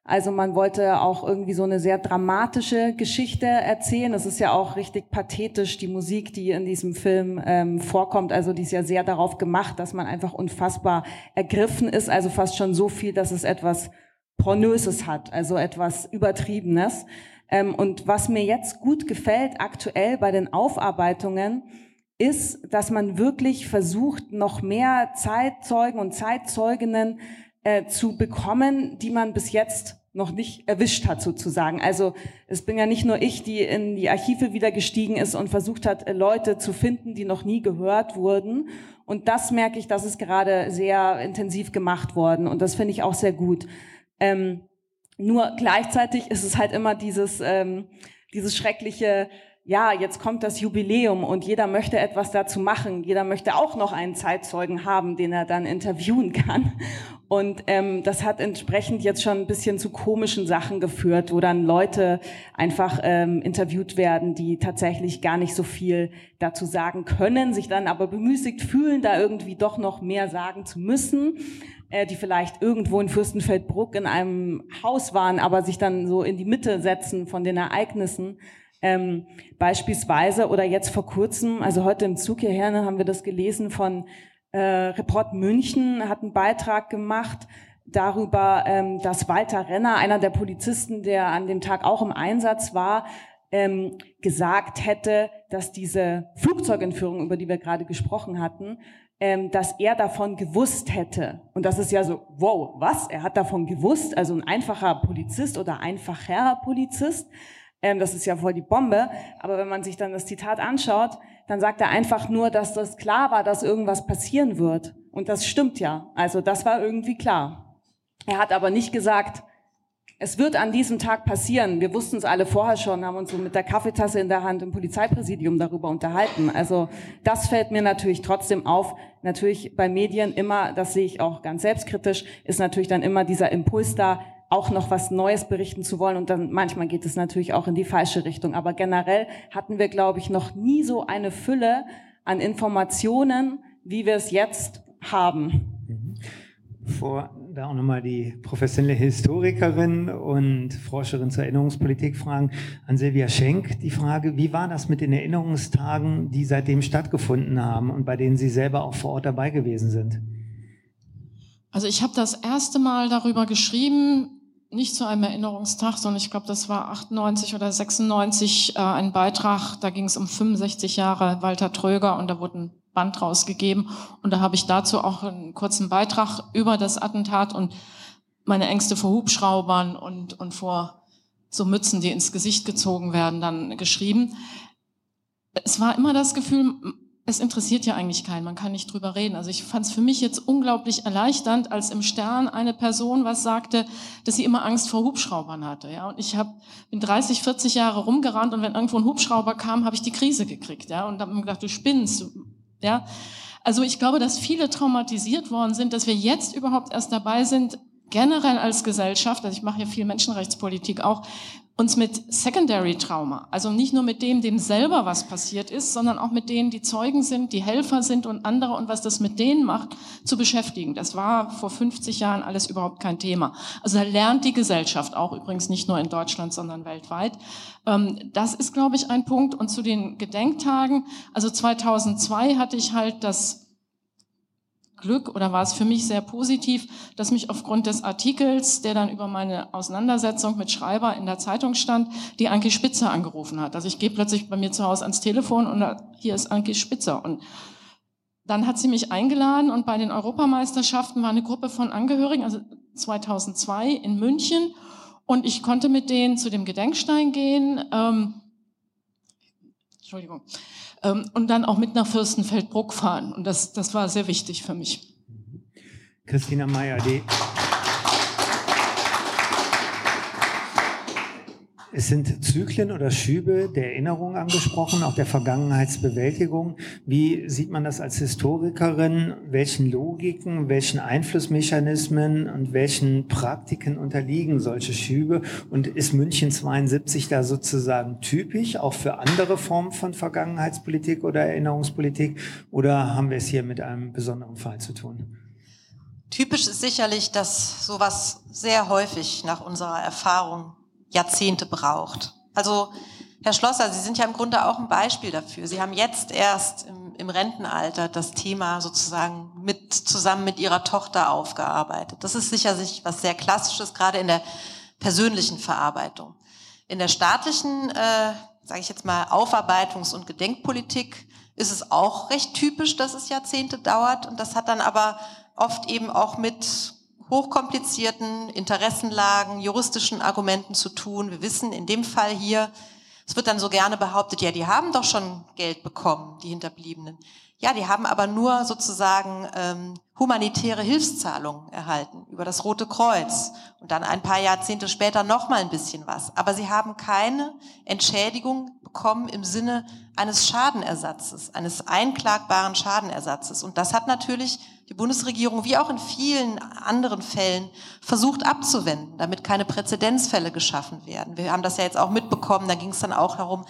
also man wollte auch irgendwie so eine sehr dramatische Geschichte erzählen. Es ist ja auch richtig pathetisch, die Musik, die in diesem Film ähm, vorkommt. Also die ist ja sehr darauf gemacht, dass man einfach unfassbar ergriffen ist. Also fast schon so viel, dass es etwas Pornöses hat, also etwas Übertriebenes. Ähm, und was mir jetzt gut gefällt aktuell bei den Aufarbeitungen, ist, dass man wirklich versucht, noch mehr Zeitzeugen und Zeitzeuginnen äh, zu bekommen, die man bis jetzt noch nicht erwischt hat sozusagen. Also es bin ja nicht nur ich, die in die Archive wieder gestiegen ist und versucht hat, äh, Leute zu finden, die noch nie gehört wurden. Und das merke ich, das ist gerade sehr intensiv gemacht worden und das finde ich auch sehr gut. Ähm, nur gleichzeitig ist es halt immer dieses, ähm, dieses schreckliche, ja, jetzt kommt das Jubiläum und jeder möchte etwas dazu machen. Jeder möchte auch noch einen Zeitzeugen haben, den er dann interviewen kann. Und ähm, das hat entsprechend jetzt schon ein bisschen zu komischen Sachen geführt, wo dann Leute einfach ähm, interviewt werden, die tatsächlich gar nicht so viel dazu sagen können, sich dann aber bemüßigt fühlen, da irgendwie doch noch mehr sagen zu müssen äh, die vielleicht irgendwo in Fürstenfeldbruck in einem Haus waren, aber sich dann so in die Mitte setzen von den Ereignissen. Ähm, beispielsweise oder jetzt vor kurzem, also heute im Zug hierher ne, haben wir das gelesen von äh, Report München, hat einen Beitrag gemacht darüber, ähm, dass Walter Renner, einer der Polizisten, der an dem Tag auch im Einsatz war, ähm, gesagt hätte, dass diese Flugzeugentführung, über die wir gerade gesprochen hatten, ähm, dass er davon gewusst hätte. Und das ist ja so, wow, was? Er hat davon gewusst? Also ein einfacher Polizist oder einfacher Polizist ähm, das ist ja voll die Bombe. Aber wenn man sich dann das Zitat anschaut, dann sagt er einfach nur, dass das klar war, dass irgendwas passieren wird. Und das stimmt ja. Also das war irgendwie klar. Er hat aber nicht gesagt, es wird an diesem Tag passieren. Wir wussten es alle vorher schon, haben uns so mit der Kaffeetasse in der Hand im Polizeipräsidium darüber unterhalten. Also das fällt mir natürlich trotzdem auf. Natürlich bei Medien immer, das sehe ich auch ganz selbstkritisch, ist natürlich dann immer dieser Impuls da, auch noch was Neues berichten zu wollen. Und dann manchmal geht es natürlich auch in die falsche Richtung. Aber generell hatten wir, glaube ich, noch nie so eine Fülle an Informationen, wie wir es jetzt haben. Vor da auch nochmal die professionelle Historikerin und Forscherin zur Erinnerungspolitik fragen, an Silvia Schenk die Frage, wie war das mit den Erinnerungstagen, die seitdem stattgefunden haben und bei denen Sie selber auch vor Ort dabei gewesen sind? Also ich habe das erste Mal darüber geschrieben, nicht zu einem Erinnerungstag, sondern ich glaube, das war 98 oder 96 äh, ein Beitrag, da ging es um 65 Jahre Walter Tröger und da wurde ein Band rausgegeben und da habe ich dazu auch einen kurzen Beitrag über das Attentat und meine Ängste vor Hubschraubern und, und vor so Mützen, die ins Gesicht gezogen werden, dann geschrieben. Es war immer das Gefühl, es interessiert ja eigentlich keinen, man kann nicht drüber reden. Also ich fand es für mich jetzt unglaublich erleichternd, als im Stern eine Person was sagte, dass sie immer Angst vor Hubschraubern hatte. Ja, und ich hab, bin 30, 40 Jahre rumgerannt und wenn irgendwo ein Hubschrauber kam, habe ich die Krise gekriegt. Ja, und habe mir gedacht, du spinnst. Ja, also ich glaube, dass viele traumatisiert worden sind, dass wir jetzt überhaupt erst dabei sind, generell als Gesellschaft, also ich mache ja viel Menschenrechtspolitik auch, uns mit Secondary Trauma, also nicht nur mit dem, dem selber was passiert ist, sondern auch mit denen, die Zeugen sind, die Helfer sind und andere und was das mit denen macht, zu beschäftigen. Das war vor 50 Jahren alles überhaupt kein Thema. Also da lernt die Gesellschaft auch übrigens nicht nur in Deutschland, sondern weltweit. Ähm, das ist, glaube ich, ein Punkt. Und zu den Gedenktagen, also 2002 hatte ich halt das Glück oder war es für mich sehr positiv, dass mich aufgrund des Artikels, der dann über meine Auseinandersetzung mit Schreiber in der Zeitung stand, die Anki Spitzer angerufen hat. Also ich gehe plötzlich bei mir zu Hause ans Telefon und da, hier ist Anki Spitzer. Und dann hat sie mich eingeladen und bei den Europameisterschaften war eine Gruppe von Angehörigen, also 2002 in München. Und ich konnte mit denen zu dem Gedenkstein gehen. Ähm, Entschuldigung ähm, und dann auch mit nach Fürstenfeldbruck fahren. Und das, das war sehr wichtig für mich. Christina Meyer, die Es sind Zyklen oder Schübe der Erinnerung angesprochen, auch der Vergangenheitsbewältigung. Wie sieht man das als Historikerin? Welchen Logiken, welchen Einflussmechanismen und welchen Praktiken unterliegen solche Schübe? Und ist München 72 da sozusagen typisch, auch für andere Formen von Vergangenheitspolitik oder Erinnerungspolitik? Oder haben wir es hier mit einem besonderen Fall zu tun? Typisch ist sicherlich, dass sowas sehr häufig nach unserer Erfahrung Jahrzehnte braucht. Also Herr Schlosser, Sie sind ja im Grunde auch ein Beispiel dafür. Sie haben jetzt erst im, im, Rentenalter das Thema sozusagen mit zusammen mit Ihrer Tochter aufgearbeitet. Das ist sicher sich was sehr Klassisches, gerade in der persönlichen Verarbeitung. In der staatlichen, äh, sage ich jetzt mal, Aufarbeitungs- und Gedenkpolitik ist es auch recht typisch, dass es Jahrzehnte dauert. Und das hat dann aber oft eben auch mit hochkomplizierten Interessenlagen, juristischen Argumenten zu tun. Wir wissen in dem Fall hier, es wird dann so gerne behauptet, ja, die haben doch schon Geld bekommen, die Hinterbliebenen. Ja, die haben aber nur sozusagen ähm, humanitäre Hilfszahlungen erhalten über das Rote Kreuz und dann ein paar Jahrzehnte später noch mal ein bisschen was. Aber sie haben keine Entschädigung bekommen im Sinne eines Schadenersatzes, eines einklagbaren Schadenersatzes. Und das hat natürlich die Bundesregierung wie auch in vielen anderen Fällen versucht abzuwenden, damit keine Präzedenzfälle geschaffen werden. Wir haben das ja jetzt auch mitbekommen, da ging es dann auch darum,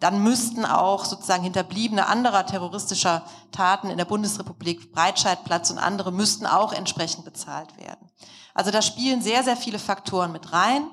dann müssten auch sozusagen Hinterbliebene anderer terroristischer Taten in der Bundesrepublik, Breitscheidplatz und andere, müssten auch entsprechend bezahlt werden. Also da spielen sehr, sehr viele Faktoren mit rein.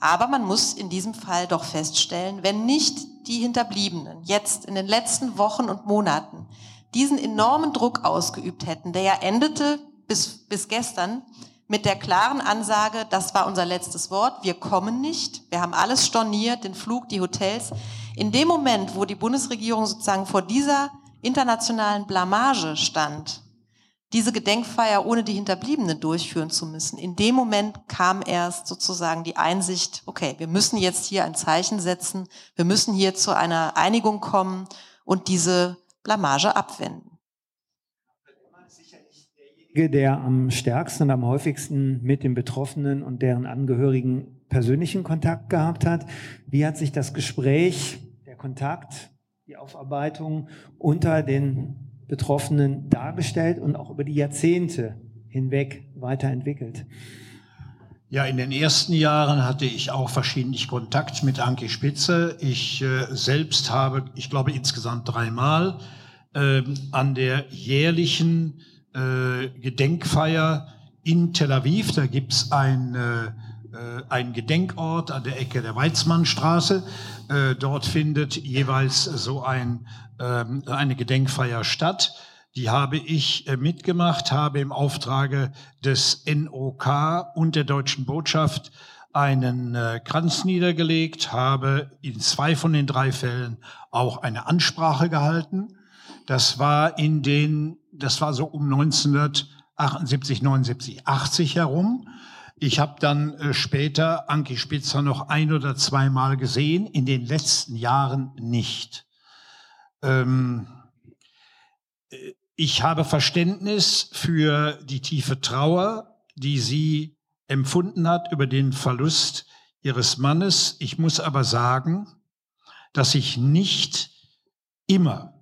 Aber man muss in diesem Fall doch feststellen, wenn nicht die Hinterbliebenen jetzt in den letzten Wochen und Monaten diesen enormen Druck ausgeübt hätten, der ja endete bis, bis gestern mit der klaren Ansage, das war unser letztes Wort, wir kommen nicht, wir haben alles storniert, den Flug, die Hotels. In dem Moment, wo die Bundesregierung sozusagen vor dieser internationalen Blamage stand, diese Gedenkfeier ohne die Hinterbliebenen durchführen zu müssen. In dem Moment kam erst sozusagen die Einsicht, okay, wir müssen jetzt hier ein Zeichen setzen, wir müssen hier zu einer Einigung kommen und diese Blamage abwenden. Der am stärksten und am häufigsten mit den Betroffenen und deren Angehörigen persönlichen Kontakt gehabt hat. Wie hat sich das Gespräch, der Kontakt, die Aufarbeitung unter den Betroffenen dargestellt und auch über die Jahrzehnte hinweg weiterentwickelt? Ja, in den ersten Jahren hatte ich auch verschiedentlich Kontakt mit Anke Spitze. Ich äh, selbst habe, ich glaube, insgesamt dreimal äh, an der jährlichen äh, Gedenkfeier in Tel Aviv, da gibt's ein, äh, äh, ein Gedenkort an der Ecke der Weizmannstraße. Äh, dort findet jeweils so ein, äh, eine Gedenkfeier statt Die habe ich äh, mitgemacht, habe im Auftrage des NOK und der deutschen Botschaft einen äh, Kranz niedergelegt, habe in zwei von den drei Fällen auch eine Ansprache gehalten. Das war in den, das war so um 1978, 79, 80 herum. Ich habe dann äh, später Anki Spitzer noch ein oder zweimal gesehen, in den letzten Jahren nicht. Ähm, äh, ich habe Verständnis für die tiefe Trauer, die sie empfunden hat über den Verlust ihres Mannes. Ich muss aber sagen, dass ich nicht immer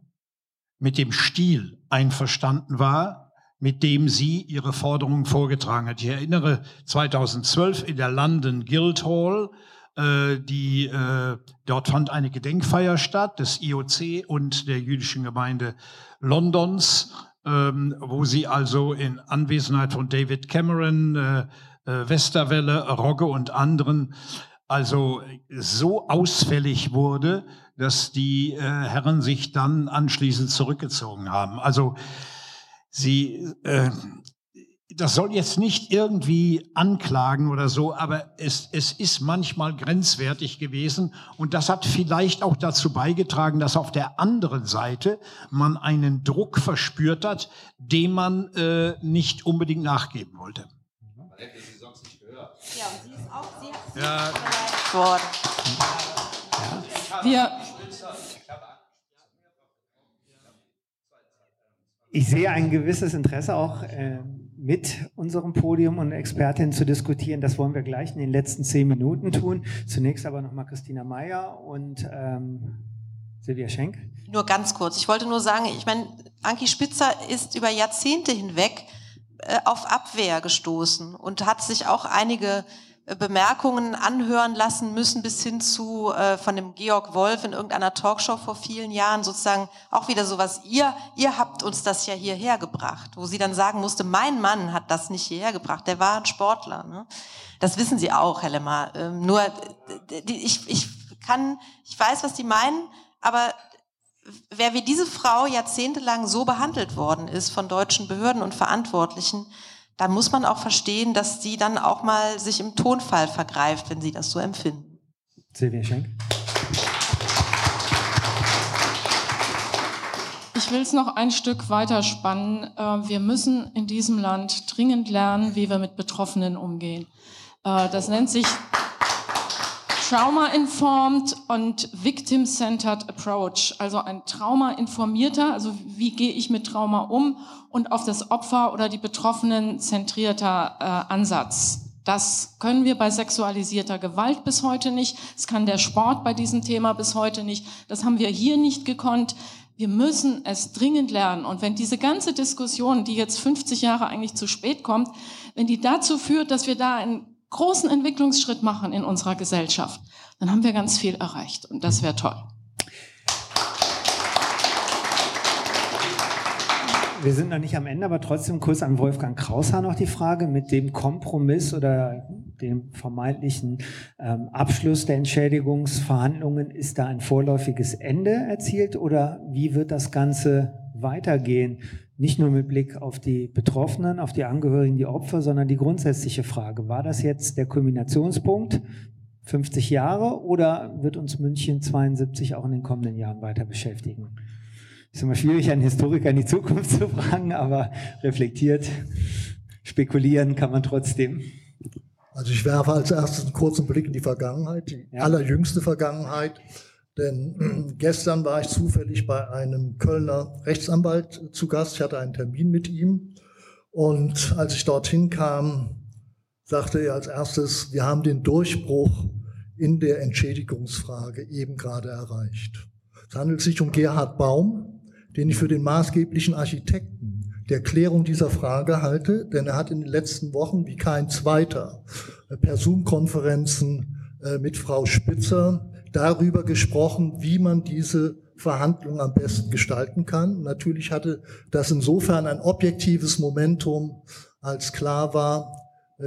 mit dem Stil einverstanden war, mit dem sie ihre Forderungen vorgetragen hat. Ich erinnere 2012 in der London Guildhall, äh, die, äh, dort fand eine Gedenkfeier statt des IOC und der jüdischen Gemeinde Londons, ähm, wo sie also in Anwesenheit von David Cameron, äh, Westerwelle, Rogge und anderen also so ausfällig wurde, dass die Herren sich dann anschließend zurückgezogen haben. Also sie, äh, das soll jetzt nicht irgendwie anklagen oder so, aber es, es ist manchmal grenzwertig gewesen und das hat vielleicht auch dazu beigetragen, dass auf der anderen Seite man einen Druck verspürt hat, dem man äh, nicht unbedingt nachgeben wollte. Man hätte sie sonst nicht gehört. Ja, und sie ist auch sehr ja. worden. Ja. Wir ich sehe ein gewisses Interesse auch äh, mit unserem Podium und Expertin zu diskutieren. Das wollen wir gleich in den letzten zehn Minuten tun. Zunächst aber nochmal Christina Meyer und ähm, Silvia Schenk. Nur ganz kurz. Ich wollte nur sagen, ich meine, Anki Spitzer ist über Jahrzehnte hinweg äh, auf Abwehr gestoßen und hat sich auch einige Bemerkungen anhören lassen müssen, bis hin zu äh, von dem Georg Wolf in irgendeiner Talkshow vor vielen Jahren sozusagen auch wieder sowas, ihr, ihr habt uns das ja hierher gebracht, wo sie dann sagen musste, mein Mann hat das nicht hierher gebracht, der war ein Sportler. Ne? Das wissen Sie auch, Herr Lemmer. Ähm, nur die, ich, ich kann, ich weiß, was Sie meinen, aber wer wie diese Frau jahrzehntelang so behandelt worden ist von deutschen Behörden und Verantwortlichen, dann muss man auch verstehen, dass sie dann auch mal sich im Tonfall vergreift, wenn sie das so empfinden. Silvia Schenk. Ich will es noch ein Stück weiter spannen. Äh, wir müssen in diesem Land dringend lernen, wie wir mit Betroffenen umgehen. Äh, das nennt sich Trauma-informed und Victim-centered Approach, also ein Trauma-informierter, also wie gehe ich mit Trauma um und auf das Opfer oder die Betroffenen zentrierter äh, Ansatz. Das können wir bei sexualisierter Gewalt bis heute nicht. Das kann der Sport bei diesem Thema bis heute nicht. Das haben wir hier nicht gekonnt. Wir müssen es dringend lernen. Und wenn diese ganze Diskussion, die jetzt 50 Jahre eigentlich zu spät kommt, wenn die dazu führt, dass wir da einen großen Entwicklungsschritt machen in unserer Gesellschaft, dann haben wir ganz viel erreicht. Und das wäre toll. Wir sind noch nicht am Ende, aber trotzdem kurz an Wolfgang Kraushaar noch die Frage mit dem Kompromiss oder dem vermeintlichen ähm, Abschluss der Entschädigungsverhandlungen. Ist da ein vorläufiges Ende erzielt oder wie wird das Ganze weitergehen? Nicht nur mit Blick auf die Betroffenen, auf die Angehörigen, die Opfer, sondern die grundsätzliche Frage. War das jetzt der Kulminationspunkt? 50 Jahre oder wird uns München 72 auch in den kommenden Jahren weiter beschäftigen? Ist immer schwierig, einen Historiker in die Zukunft zu fragen, aber reflektiert, spekulieren kann man trotzdem. Also ich werfe als erstes einen kurzen Blick in die Vergangenheit, die ja. allerjüngste Vergangenheit. Denn gestern war ich zufällig bei einem Kölner Rechtsanwalt zu Gast. Ich hatte einen Termin mit ihm. Und als ich dorthin kam, sagte er als erstes, wir haben den Durchbruch in der Entschädigungsfrage eben gerade erreicht. Es handelt sich um Gerhard Baum, den ich für den maßgeblichen Architekten der Klärung dieser Frage halte, denn er hat in den letzten Wochen wie kein zweiter äh, per Zoom-Konferenzen äh, mit Frau Spitzer darüber gesprochen, wie man diese Verhandlungen am besten gestalten kann. Natürlich hatte das insofern ein objektives Momentum, als klar war,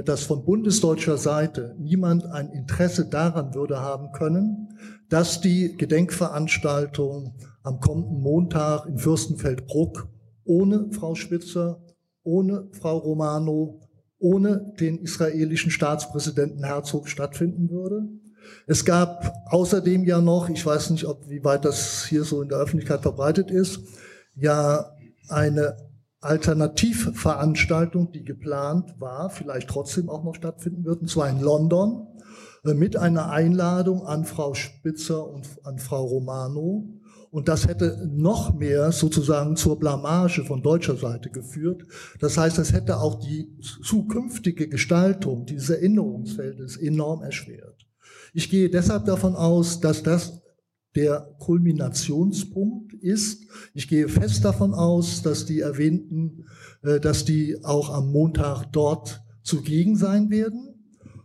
dass von bundesdeutscher Seite niemand ein Interesse daran würde haben können, dass die Gedenkveranstaltung am kommenden Montag in Fürstenfeldbruck ohne Frau Spitzer, ohne Frau Romano, ohne den israelischen Staatspräsidenten Herzog stattfinden würde. Es gab außerdem ja noch, ich weiß nicht, ob wie weit das hier so in der Öffentlichkeit verbreitet ist, ja eine Alternativveranstaltung, die geplant war, vielleicht trotzdem auch noch stattfinden wird, und zwar in London äh, mit einer Einladung an Frau Spitzer und an Frau Romano. Und das hätte noch mehr sozusagen zur Blamage von deutscher Seite geführt. Das heißt, es hätte auch die zukünftige Gestaltung dieses Erinnerungsfeldes enorm erschwert. Ich gehe deshalb davon aus, dass das der Kulminationspunkt ist. Ich gehe fest davon aus, dass die erwähnten, äh, dass die auch am Montag dort zugegen sein werden.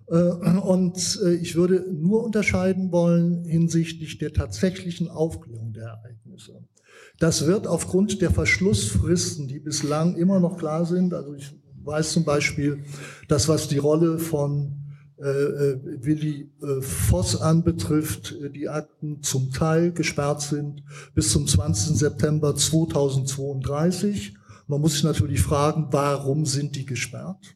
Äh, und äh, ich würde nur unterscheiden wollen hinsichtlich der tatsächlichen Aufklärung der Ereignisse. Das wird aufgrund der Verschlussfristen, die bislang immer noch klar sind, also ich weiß zum Beispiel, dass was die Rolle von Willi äh, Voss anbetrifft, die Akten zum Teil gesperrt sind bis zum 20. September 2032. Man muss sich natürlich fragen, warum sind die gesperrt?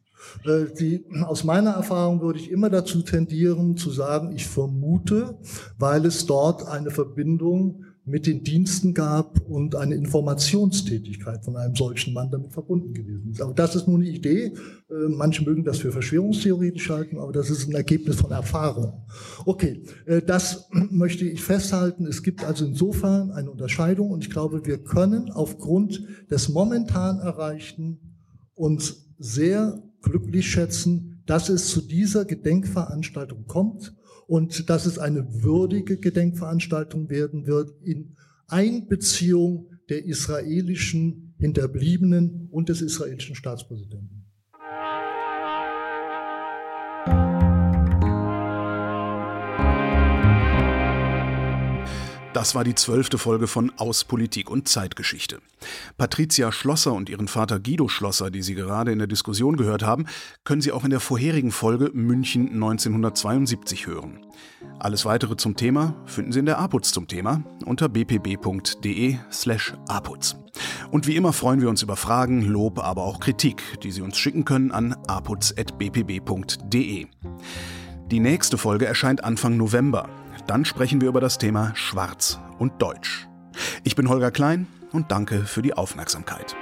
Die, aus meiner Erfahrung würde ich immer dazu tendieren zu sagen, ich vermute, weil es dort eine Verbindung mit den Diensten gab und eine Informationstätigkeit von einem solchen Mann damit verbunden gewesen ist. Aber das ist nur eine Idee. Äh, manche mögen das für verschwörungstheoretisch halten, aber das ist ein Ergebnis von Erfahrung. Okay, äh, das möchte ich festhalten. Es gibt also insofern eine Unterscheidung und ich glaube, wir können aufgrund des momentan Erreichten uns sehr glücklich schätzen, dass es zu dieser Gedenkveranstaltung kommt und dass es eine würdige Gedenkveranstaltung werden wird in Einbeziehung der israelischen Hinterbliebenen und des israelischen Staatspräsidenten. Das war die zwölfte Folge von Aus Politik und Zeitgeschichte. Patricia Schlosser und ihren Vater Guido Schlosser, die Sie gerade in der Diskussion gehört haben, können Sie auch in der vorherigen Folge München 1972 hören. Alles weitere zum Thema finden Sie in der APUZ zum Thema unter bpb.de slash APUZ. Und wie immer freuen wir uns über Fragen, Lob, aber auch Kritik, die Sie uns schicken können an apuz.bpb.de. Die nächste Folge erscheint Anfang November. Dann sprechen wir über das Thema Schwarz und Deutsch. Ich bin Holger Klein und danke für die Aufmerksamkeit.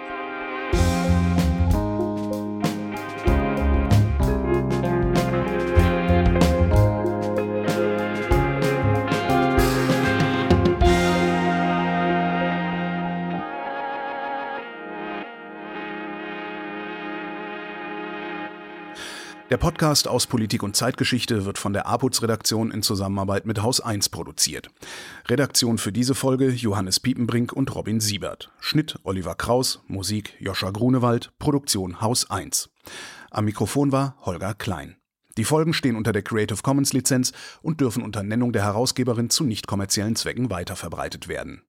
Der Podcast aus Politik und Zeitgeschichte wird von der APUZ-Redaktion in Zusammenarbeit mit Haus 1 produziert. Redaktion für diese Folge Johannes Piepenbrink und Robin Siebert. Schnitt Oliver Kraus, Musik Joscha Grunewald, Produktion Haus 1. Am Mikrofon war Holger Klein. Die Folgen stehen unter der Creative Commons Lizenz und dürfen unter Nennung der Herausgeberin zu nicht kommerziellen Zwecken weiterverbreitet werden